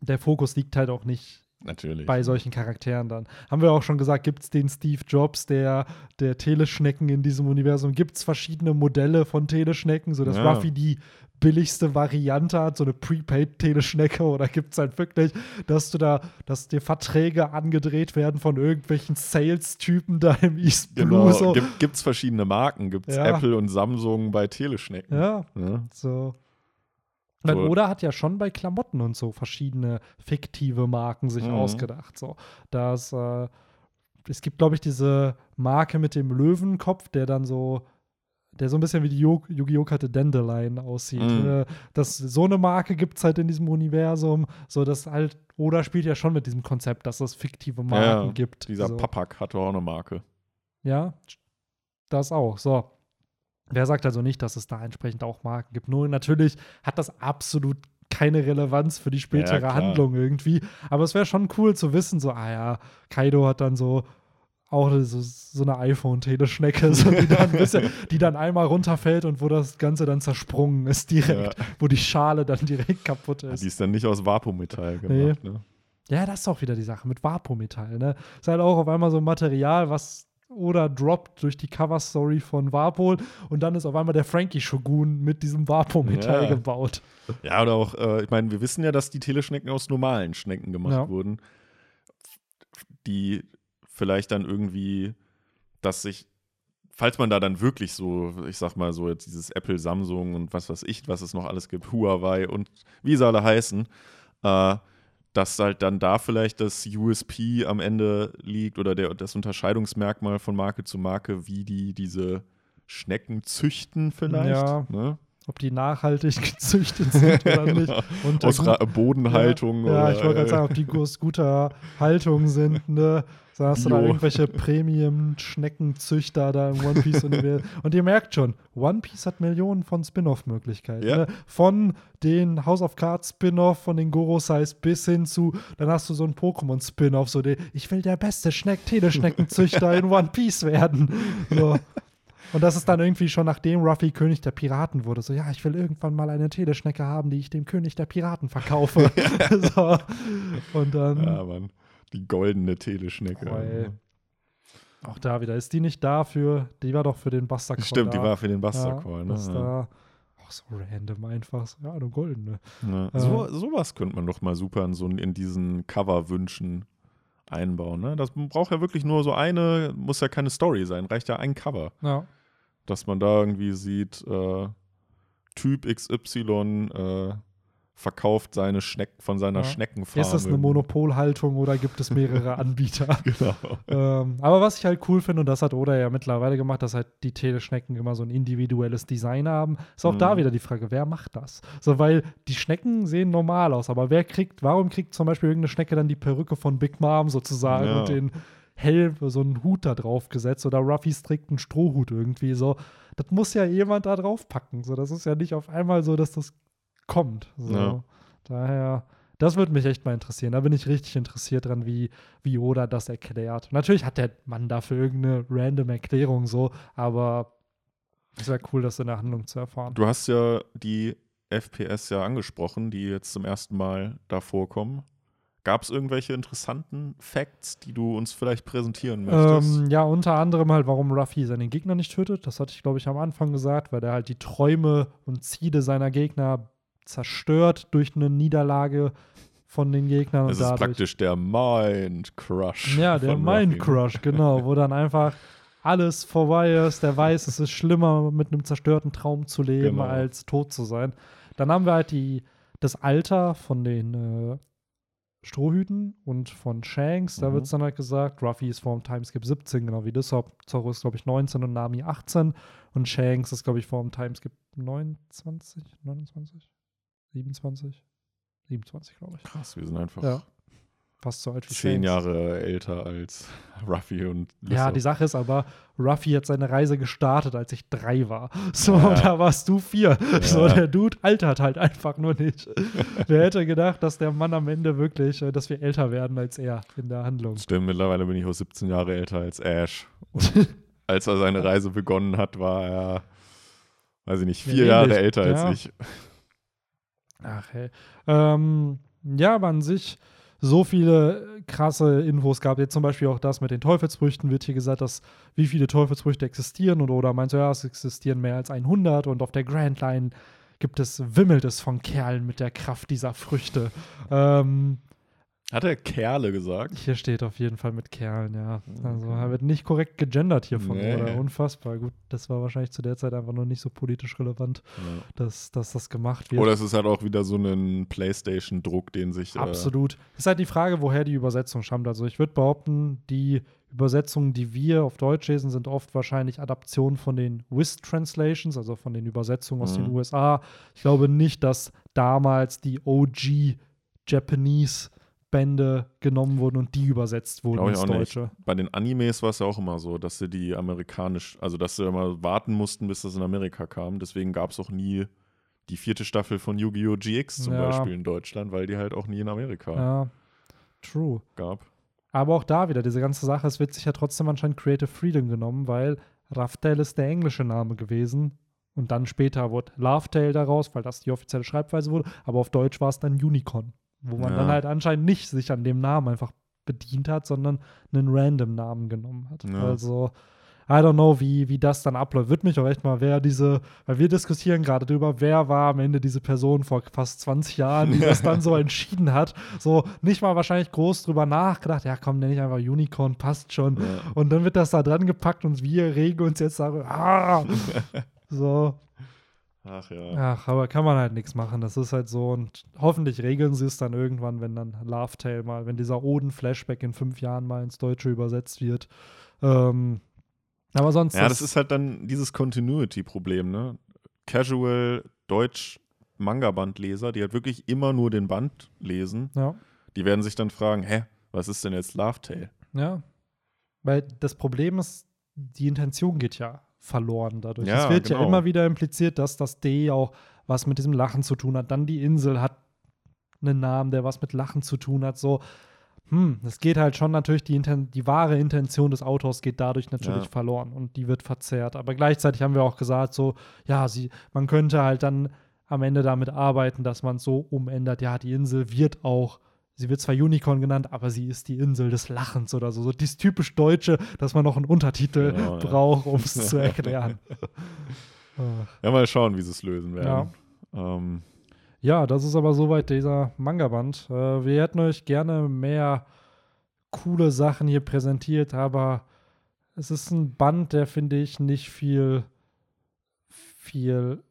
der Fokus liegt halt auch nicht Natürlich. bei solchen Charakteren dann. Haben wir auch schon gesagt, gibt es den Steve Jobs der, der Teleschnecken in diesem Universum? Gibt es verschiedene Modelle von Teleschnecken, sodass Ja. Ruffy die billigste Variante hat, so eine Prepaid-Teleschnecke? Oder gibt es halt wirklich, dass du da, dass dir Verträge angedreht werden von irgendwelchen Sales-Typen da im East Blue? Genau. So. Gibt es verschiedene Marken? Gibt es Ja. Apple und Samsung bei Teleschnecken? Ja, Ja. so. Weil So. Oda hat ja schon bei Klamotten und so verschiedene fiktive Marken sich Mhm. ausgedacht. So, dass äh, es gibt, glaube ich, diese Marke mit dem Löwenkopf, der dann so, der so ein bisschen wie die Yu- Yu-Gi-Oh! Karte Dandelion aussieht. Mhm. Äh, das, so eine Marke gibt es halt in diesem Universum. So, dass halt, Oda spielt ja schon mit diesem Konzept, dass es fiktive Marken Ja, gibt. Dieser so. Papak hatte auch eine Marke. Ja, das auch. So. Wer sagt also nicht, dass es da entsprechend auch Marken gibt? Nur natürlich hat das absolut keine Relevanz für die spätere klar. Handlung irgendwie. Aber es wäre schon cool zu wissen, so, ah ja, Kaido hat dann so auch so, so eine iPhone-Teleschnecke, so, die, dann bisschen, die dann einmal runterfällt und wo das Ganze dann zersprungen ist direkt, wo die Schale dann direkt kaputt ist. Die ist dann nicht aus Vapometall gemacht. Ne? Ja, das ist auch wieder die Sache mit Vapometall, ne? Ist halt auch auf einmal so ein Material, was oder droppt durch die Cover-Story von Vapol und dann ist auf einmal der Frankie Shogun mit diesem Vapometall Ja. gebaut. Ja, oder auch, äh, ich meine, wir wissen ja, dass die Teleschnecken aus normalen Schnecken gemacht Ja. wurden, die vielleicht dann irgendwie dass sich, falls man da dann wirklich so, ich sag mal so, jetzt dieses Apple, Samsung und was weiß ich, was es noch alles gibt, Huawei und wie sie alle heißen, äh, dass halt dann da vielleicht das USP am Ende liegt oder der, das Unterscheidungsmerkmal von Marke zu Marke, wie die diese Schnecken züchten vielleicht. Ja. Ne? Ob die nachhaltig gezüchtet sind oder nicht. Und Aus Ra Bodenhaltung. Ja, ja oder, ich wollte gerade sagen, ob die aus guter Haltung sind. Ne? So hast du da irgendwelche Premium-Schneckenzüchter da im One Piece Universum. Und ihr merkt schon, One Piece hat Millionen von Spin-off-Möglichkeiten. Ja. Ne? Von den House of Cards Spin-off, von den Goro-Size bis hin zu, dann hast du so ein Pokémon-Spin-off, so den, ich will der beste Schneck Teleschneckenzüchter in One Piece werden. So. Und das ist dann irgendwie schon nachdem Ruffy König der Piraten wurde. So, ja, ich will irgendwann mal eine Teleschnecke haben, die ich dem König der Piraten verkaufe. so. Und dann, Ja, Mann. Die goldene Teleschnecke. Ey. auch da wieder, ist die nicht dafür, die war doch für den Buster Call Stimmt, die da. war für den ja, Buster Call. Ne? das Ja. da, auch so random einfach. So, Ja, eine goldene. Ja. Äh. So, sowas könnte man doch mal super in, so, in diesen Cover-Wünschen einbauen. Ne? Das braucht ja wirklich nur so eine, muss ja keine Story sein, reicht ja ein Cover. Ja. Dass man da irgendwie sieht, äh, Typ XY äh, verkauft seine Schneck von seiner Ja. Schneckenfarm. Ist das eine Monopolhaltung oder gibt es mehrere Anbieter? Genau. ähm, aber was ich halt cool finde, und das hat Oda ja mittlerweile gemacht, dass halt die Teleschnecken immer so ein individuelles Design haben, ist auch da Mhm. wieder die Frage, wer macht das? So, weil die Schnecken sehen normal aus, aber wer kriegt, warum kriegt zum Beispiel irgendeine Schnecke dann die Perücke von Big Mom sozusagen Ja. und den Helm, so einen Hut da drauf gesetzt oder Ruffys trägt einen Strohhut irgendwie so. Das muss ja jemand da drauf packen. So, das ist ja nicht auf einmal so, dass das kommt. So. Ja. Daher, das würde mich echt mal interessieren. Da bin ich richtig interessiert dran, wie, wie Oda das erklärt. Natürlich hat der Mann dafür irgendeine random Erklärung so, aber es wäre cool, das in der Handlung zu erfahren. Du hast ja die FPS ja angesprochen, die jetzt zum ersten Mal da vorkommen. Gab es irgendwelche interessanten Facts, die du uns vielleicht präsentieren möchtest? Ähm, ja, unter anderem halt, warum Ruffy seinen Gegner nicht tötet. Das hatte ich, glaube ich, am Anfang gesagt, weil der halt die Träume und Ziele seiner Gegner zerstört durch eine Niederlage von den Gegnern. und ist dadurch, praktisch der Mind Crush. Ja, der Mind. Crush, genau, wo dann einfach alles vorbei ist. Der weiß, es ist schlimmer, mit einem zerstörten Traum zu leben, Genau. als tot zu sein. Dann haben wir halt die, das Alter von den äh, Strohhüten und von Shanks. Da Mhm. wird es dann halt gesagt, Ruffy ist vor dem Timeskip 17, genau wie Lissop. Zorro ist, glaube ich, 19 und Nami 18. Und Shanks ist, glaube ich, vor dem Timeskip 29, 29, 27? 27, glaube ich. Krass, wir sind einfach Ja. Fast so alt wie zehn Shanks. Jahre älter als Ruffy und Ja, Lissop. die Sache ist aber, Ruffy hat seine Reise gestartet, als ich drei war. So, Ja. da warst du vier. So, Ja. der Dude altert halt einfach nur nicht. Wer hätte gedacht, dass der Mann am Ende wirklich, äh, dass wir älter werden als er in der Handlung. Stimmt, mittlerweile bin ich auch 17 Jahre älter als Ash. Und als er seine Reise begonnen hat, war er, weiß ich nicht, vier Ja, Jahre älter als ja. ich. Ach, hey. Ähm, ja, aber an sich so viele krasse Infos gab. Jetzt zum Beispiel auch das mit den Teufelsfrüchten wird hier gesagt, dass wie viele Teufelsfrüchte existieren. Und oder meinst du, ja, es existieren mehr als 100 und auf der Grand Line gibt es, wimmelt es von Kerlen mit der Kraft dieser Früchte. Ähm, Hat er Kerle gesagt? hier steht auf jeden Fall mit Kerlen, ja. Also er wird nicht korrekt gegendert hier von Nee. oder unfassbar. Gut, das war wahrscheinlich zu der Zeit einfach nur nicht so politisch relevant, dass, dass das gemacht wird. Oder es ist halt auch wieder so ein Playstation-Druck, den sich. Äh, Absolut. Ist halt die Frage, woher die Übersetzung stammt. Also ich würde behaupten, die Übersetzungen, die wir auf Deutsch lesen, sind oft wahrscheinlich Adaptionen von den WIS-Translations, also von den Übersetzungen aus Mhm. den USA. Ich glaube nicht, dass damals die OG Japanese Bände genommen wurden und die übersetzt wurden ins auch nicht. Deutsche. Bei den Animes war es ja auch immer so, dass sie die amerikanisch, also dass sie immer warten mussten, bis das in Amerika kam. Deswegen gab es auch nie die vierte Staffel von Yu-Gi-Oh! GX zum Ja. Beispiel in Deutschland, weil die halt auch nie in Amerika Ja, true. gab. Aber auch da wieder, diese ganze Sache, es wird sich ja trotzdem anscheinend Creative Freedom genommen, weil Raftel ist der englische Name gewesen. Und dann später wurde Lovetail daraus, weil das die offizielle Schreibweise wurde. Aber auf Deutsch war es dann Unicorn. Wo man Ja. dann halt anscheinend nicht sich an dem Namen einfach bedient hat, sondern einen random Namen genommen hat. Ja. Also, I don't know, wie, wie das dann abläuft. Würde mich auch echt mal, wer diese, weil wir diskutieren gerade darüber, wer war am Ende diese Person vor fast 20 Jahren, die das dann so entschieden hat. So nicht mal wahrscheinlich groß drüber nachgedacht, ja komm, nenne ich einfach Unicorn, passt schon. Ja. Und dann wird das da dran gepackt und wir regen uns jetzt darüber. Ah! so, Ach ja. ach, aber kann man halt nichts machen. Das ist halt so und hoffentlich regeln sie es dann irgendwann, wenn dann Love Tale mal, wenn dieser Oden-Flashback in fünf Jahren mal ins Deutsche übersetzt wird. Ähm, aber sonst. Ja, das ist halt dann dieses Continuity-Problem, ne? Casual Deutsch-Manga-Bandleser, die halt wirklich immer nur den Band lesen, Ja. die werden sich dann fragen, hä, was ist denn jetzt Love Tale? Ja. Weil das Problem ist, die Intention geht ja verloren dadurch. Ja, es wird ja genau. immer wieder impliziert, dass das D auch was mit diesem Lachen zu tun hat. Dann die Insel hat einen Namen, der was mit Lachen zu tun hat. So, hm, es geht halt schon natürlich, die, Inten die wahre Intention des Autors geht dadurch natürlich Ja. verloren und die wird verzerrt. Aber gleichzeitig haben wir auch gesagt, so, ja, sie, man könnte halt dann am Ende damit arbeiten, dass man es so umändert. Ja, die Insel wird auch, sie wird zwar Unicorn genannt, aber sie ist die Insel des Lachens oder so. So dieses typisch Deutsche, dass man noch einen Untertitel Genau, ja. braucht, um es zu erklären. Ja, mal schauen, wie sie es lösen Ja. werden. Ähm, Ja, das ist aber soweit dieser Manga-Band. Äh, wir hätten euch gerne mehr coole Sachen hier präsentiert, aber es ist ein Band, der finde ich nicht viel, viel,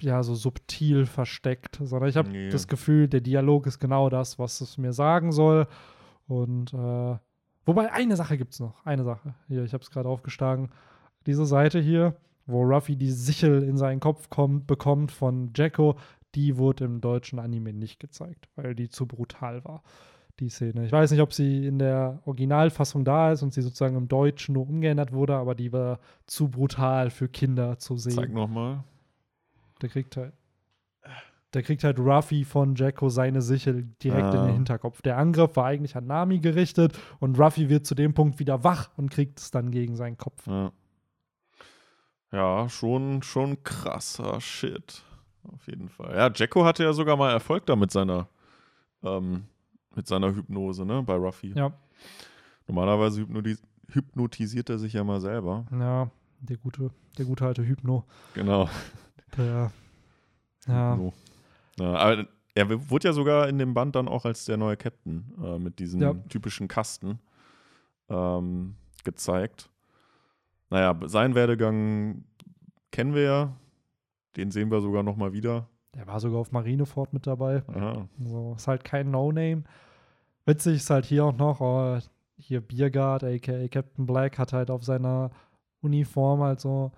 ja, so subtil versteckt, sondern ich habe Nee. das Gefühl, der Dialog ist genau das, was es mir sagen soll. Und äh, wobei eine Sache gibt es noch, eine Sache. Hier, ich habe es gerade aufgeschlagen. Diese Seite hier, wo Ruffy die Sichel in seinen Kopf kommt, bekommt von Jacko, die wurde im deutschen Anime nicht gezeigt, weil die zu brutal war, die Szene. Ich weiß nicht, ob sie in der Originalfassung da ist und sie sozusagen im Deutschen nur umgeändert wurde, aber die war zu brutal für Kinder zu sehen. zeig nochmal. Der kriegt halt. Der kriegt halt Ruffy von Jacko seine Sichel direkt in Ah. den Hinterkopf. Der Angriff war eigentlich an Nami gerichtet und Ruffy wird zu dem Punkt wieder wach und kriegt es dann gegen seinen Kopf. Ja, ja schon, schon krasser Shit. Auf jeden Fall. Ja, Jacko hatte ja sogar mal Erfolg da mit seiner, ähm, mit seiner Hypnose, ne, bei Ruffy. Ja, Normalerweise hypnotis hypnotisiert er sich ja mal selber. ja, der gute, der gute alte Hypno. Genau. Der, ja, So. Ja, aber er wurde ja sogar in dem Band dann auch als der neue Captain äh, mit diesem Ja. typischen Kasten ähm, gezeigt. Naja, seinen Werdegang kennen wir ja. Den sehen wir sogar noch mal wieder. der war sogar auf Marineford mit dabei. Aha. So, ist halt kein No-Name. Witzig ist halt hier auch noch, äh, hier Biergard, aka Captain Black, hat halt auf seiner Uniform halt so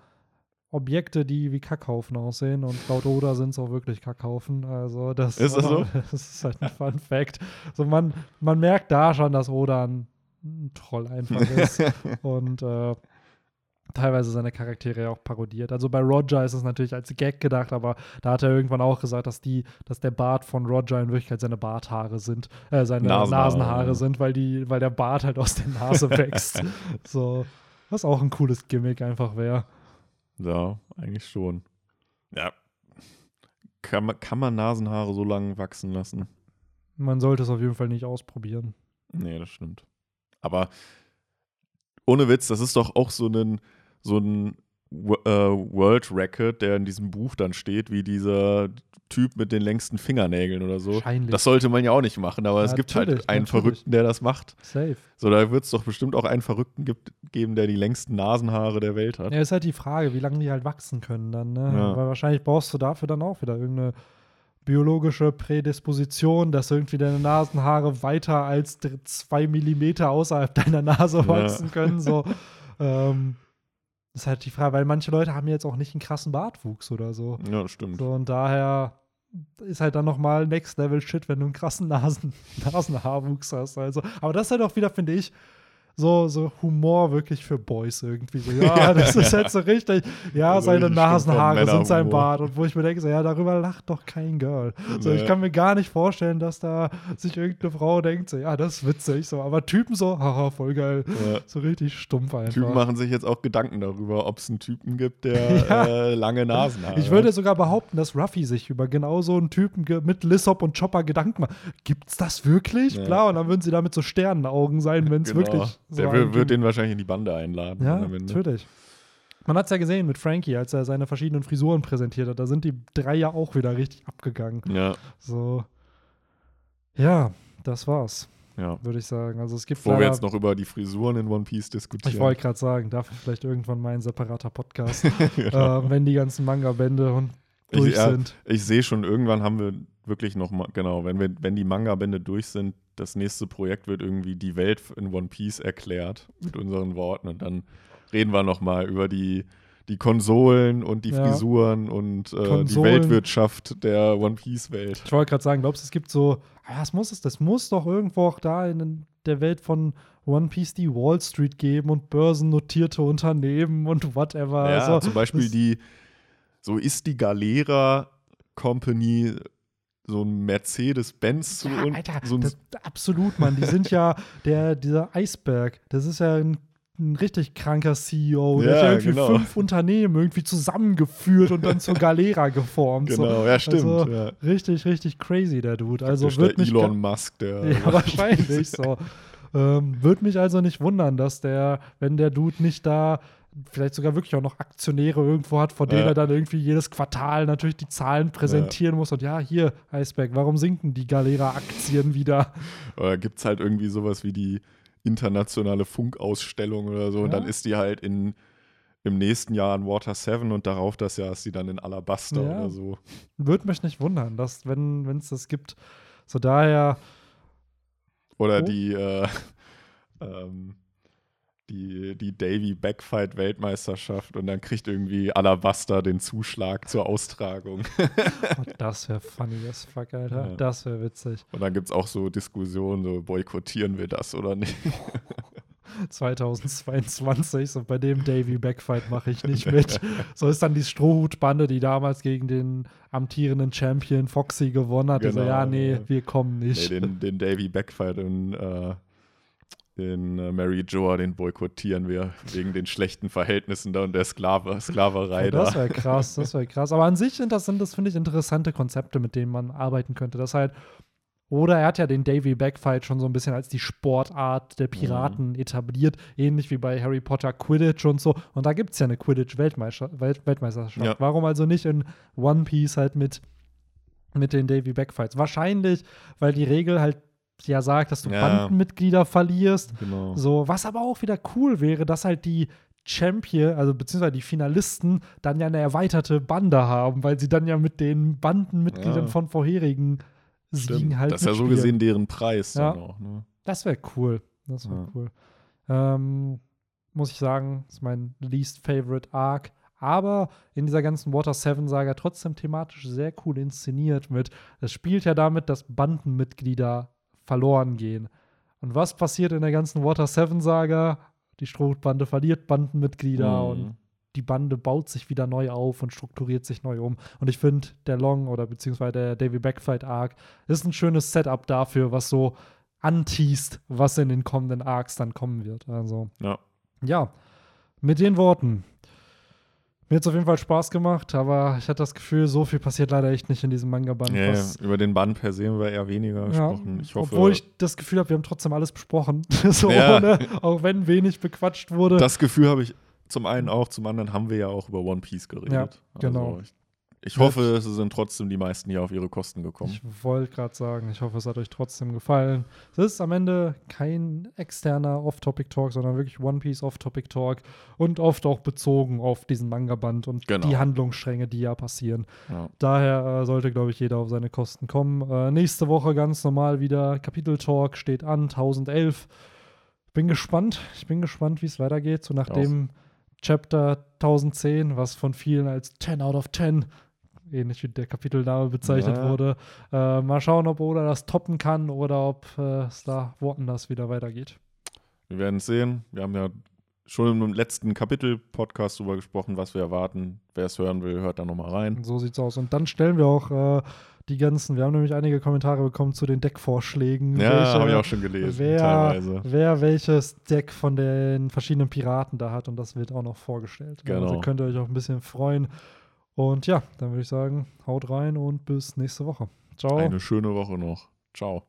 Objekte, die wie Kackhaufen aussehen und laut Oda sind es auch wirklich Kackhaufen. Also das, Ist das so? das ist halt ein Fun Fact. So man, man merkt da schon, dass Oda ein, ein Troll einfach ist und äh, teilweise seine Charaktere ja auch parodiert. Also bei Roger ist es natürlich als Gag gedacht, aber da hat er irgendwann auch gesagt, dass die, dass der Bart von Roger in Wirklichkeit seine Barthaare sind, äh, seine Nasenhaare, Nasenhaare, sind, weil die, weil der Bart halt aus der Nase wächst. so, was auch ein cooles Gimmick einfach wäre. Ja, eigentlich schon. Ja. Kann man, kann man Nasenhaare so lange wachsen lassen? Man sollte es auf jeden Fall nicht ausprobieren. Nee, das stimmt. Aber ohne Witz, das ist doch auch so ein, so ein World Record, der in diesem Buch dann steht, wie dieser Typ mit den längsten Fingernägeln oder so. Wahrscheinlich. Das sollte man ja auch nicht machen, aber es Ja, gibt natürlich, halt einen natürlich. Verrückten, der das macht. Safe. So, da wird es doch bestimmt auch einen Verrückten gibt, geben, der die längsten Nasenhaare der Welt hat. Ja, ist halt die Frage, wie lange die halt wachsen können dann. Ne? Ja. Weil wahrscheinlich brauchst du dafür dann auch wieder irgendeine biologische Prädisposition, dass irgendwie deine Nasenhaare weiter als zwei Millimeter außerhalb deiner Nase Ja. wachsen können. So. ähm, ist halt die Frage, weil manche Leute haben jetzt auch nicht einen krassen Bartwuchs oder so. Ja, das stimmt. So und daher ist halt dann nochmal Next Level Shit, wenn du einen krassen Nasen, Nasenhaarwuchs hast. Also, aber das ist halt auch wieder, finde ich, so, so Humor wirklich für Boys irgendwie. So, ja, das ist halt so richtig. Ja, Also seine Nasenhaare sind sein. Bart. Und wo ich mir denke, so, ja, darüber lacht doch kein Girl. So, Nee. ich kann mir gar nicht vorstellen, dass da sich irgendeine Frau denkt, so, ja, das ist witzig. So, aber Typen so, haha, voll geil. Ja. So richtig stumpf einfach. Typen machen sich jetzt auch Gedanken darüber, ob es einen Typen gibt, der Ja. äh, lange Nasen hat. Ich würde sogar behaupten, dass Ruffy sich über genau so einen Typen mit Lissop und Chopper Gedanken macht. Gibt's das wirklich? Ja. Bla, und dann würden sie da mit so Sternenaugen sein, wenn es Genau. wirklich so Der wird, den wahrscheinlich in die Bande einladen. Ja, Ende. natürlich. Man hat es ja gesehen mit Frankie, als er seine verschiedenen Frisuren präsentiert hat. Da sind die drei ja auch wieder richtig abgegangen. Ja, So. Ja, das war's, ja. würde ich sagen. Also es gibt Bevor wir jetzt noch über die Frisuren in One Piece diskutieren. Ich wollte gerade sagen, dafür vielleicht irgendwann mal ein separater Podcast, äh, wenn die ganzen Manga-Bände und Genau. Ich- durch ja, sind. Ich sehe schon, irgendwann haben wir wirklich noch mal, genau, wenn, wir, wenn die Manga-Bände durch sind, das nächste Projekt wird irgendwie die Welt in One Piece erklärt mit unseren Worten und dann reden wir noch mal über die, die Konsolen und die Ja. Frisuren und äh, die. Weltwirtschaft der One Piece-Welt. Ich wollte gerade sagen, glaubst du, es gibt so, ja, es muss es, das muss doch irgendwo auch da in der Welt von One Piece die Wall Street geben und börsennotierte Unternehmen und whatever. Ja, also, zum Beispiel das- die, so ist die Galera Company so ein Mercedes-Benz zu Ja, und Alter, so ein das, absolut, Mann. Die sind ja, der, dieser Eisberg, das ist ja ein, ein richtig kranker CEO. Der Ja, hat ja irgendwie genau. fünf Unternehmen irgendwie zusammengeführt und dann zur Galera geformt. So. Genau, ja, stimmt. Also, ja. Richtig, richtig crazy, der Dude. Also Praktisch wird der mich Elon Musk, der Ja, wahrscheinlich so. Ähm, Würde mich also nicht wundern, dass der, wenn der Dude nicht da vielleicht sogar wirklich auch noch Aktionäre irgendwo hat, vor denen Ja. er dann irgendwie jedes Quartal natürlich die Zahlen präsentieren muss. Und ja, hier, Eisberg, warum sinken die Galera-Aktien wieder? Oder gibt es halt irgendwie sowas wie die internationale Funkausstellung oder so. Und Ja. dann ist die halt in, im nächsten Jahr in Water 7 und darauf das Jahr ist sie dann in Alabaster Ja. oder so. Würde mich nicht wundern, dass, wenn es das gibt, so daher, Oder Oh. die, äh, ähm, die, die Davy Backfight Weltmeisterschaft und dann kriegt irgendwie Alabaster den Zuschlag zur Austragung. oh, das wäre funny as fuck, Alter. Ja. Das wäre witzig. Und dann gibt es auch so Diskussionen, so boykottieren wir das oder nicht. 2022, so bei dem Davy Backfight mache ich nicht mit. So ist dann die Strohhutbande, die damals gegen den amtierenden Champion Foxy gewonnen hat. Genau, ja, nee, ja. wir kommen Nee, nicht. den, den Davy Backfight in, äh, in äh, Mary Joa, den boykottieren wir wegen den schlechten Verhältnissen da und der Sklave, Sklaverei Ja, das da. wäre krass, das wäre krass. Aber an sich sind das, sind das finde ich, interessante Konzepte, mit denen man arbeiten könnte. Das halt, oder er hat ja den Davy Backfight schon so ein bisschen als die Sportart der Piraten Mhm. etabliert, ähnlich wie bei Harry Potter Quidditch und so. Und da gibt es ja eine Quidditch-Weltmeisterschaft. Welt Weltmeisterschaft. Ja. Warum also nicht in One Piece halt mit, mit den Davy Backfights? Wahrscheinlich, weil die Regel halt ja sagt, dass du Ja. Bandenmitglieder verlierst. Genau. So, was aber auch wieder cool wäre, dass halt die Champion, also beziehungsweise die Finalisten, dann ja eine erweiterte Bande haben, weil sie dann ja mit den Bandenmitgliedern Ja. von vorherigen Siegen Stimmt. halt. das ist ja so gesehen deren Preis Ja. dann auch. Ne? Das wäre cool. Das wäre Ja. cool. Ähm, muss ich sagen, ist mein least favorite Arc. Aber in dieser ganzen Water 7 Saga trotzdem thematisch sehr cool inszeniert mit. Es spielt ja damit, dass Bandenmitglieder verloren gehen. Und was passiert in der ganzen Water 7 Saga? Die Strohbande verliert Bandenmitglieder Mhm. und die Bande baut sich wieder neu auf und strukturiert sich neu um. Und ich finde, der Long oder beziehungsweise der Davy Backfight Arc ist ein schönes Setup dafür, was so anteast, was in den kommenden Arcs dann kommen wird. Also, Ja. ja, mit den Worten. Mir hat es auf jeden Fall Spaß gemacht, aber ich hatte das Gefühl, so viel passiert leider echt nicht in diesem Manga-Band. Ja, über den Band per se haben wir eher weniger ja, gesprochen. Ich hoffe, obwohl ich das Gefühl habe, wir haben trotzdem alles besprochen. so ohne, auch wenn wenig bequatscht wurde. das Gefühl habe ich zum einen auch, zum anderen haben wir ja auch über One Piece geredet. Ja, genau. Also ich, ich hoffe, es sind trotzdem die meisten hier auf ihre Kosten gekommen. Ich wollte gerade sagen, ich hoffe, es hat euch trotzdem gefallen. Es ist am Ende kein externer Off-Topic-Talk, sondern wirklich One Piece Off-Topic-Talk und oft auch bezogen auf diesen Manga-Band und Genau. die Handlungsstränge, die ja passieren. Ja. Daher äh, sollte, glaube ich, jeder auf seine Kosten kommen. Äh, nächste Woche ganz normal wieder Kapitel-Talk steht an, 1011. Bin gespannt. Ich bin gespannt, wie es weitergeht. So nach Auch. dem Chapter 1010, was von vielen als 10 out of 10, ähnlich wie der Kapitelname bezeichnet Ja. wurde. Äh, mal schauen, ob Oda das toppen kann oder ob äh, es da woanders wieder weitergeht. Wir werden es sehen. Wir haben ja schon im letzten Kapitel-Podcast darüber gesprochen, was wir erwarten. Wer es hören will, hört da nochmal rein. So sieht's aus. Und dann stellen wir auch äh, die ganzen, wir haben nämlich einige Kommentare bekommen zu den Deckvorschlägen. Ja, habe ich auch schon gelesen, wer, teilweise. wer welches Deck von den verschiedenen Piraten da hat und das wird auch noch vorgestellt. Genau. Also könnt ihr euch auch ein bisschen freuen. Und ja, dann würde ich sagen, haut rein und bis nächste Woche. Ciao. Eine schöne Woche noch. Ciao.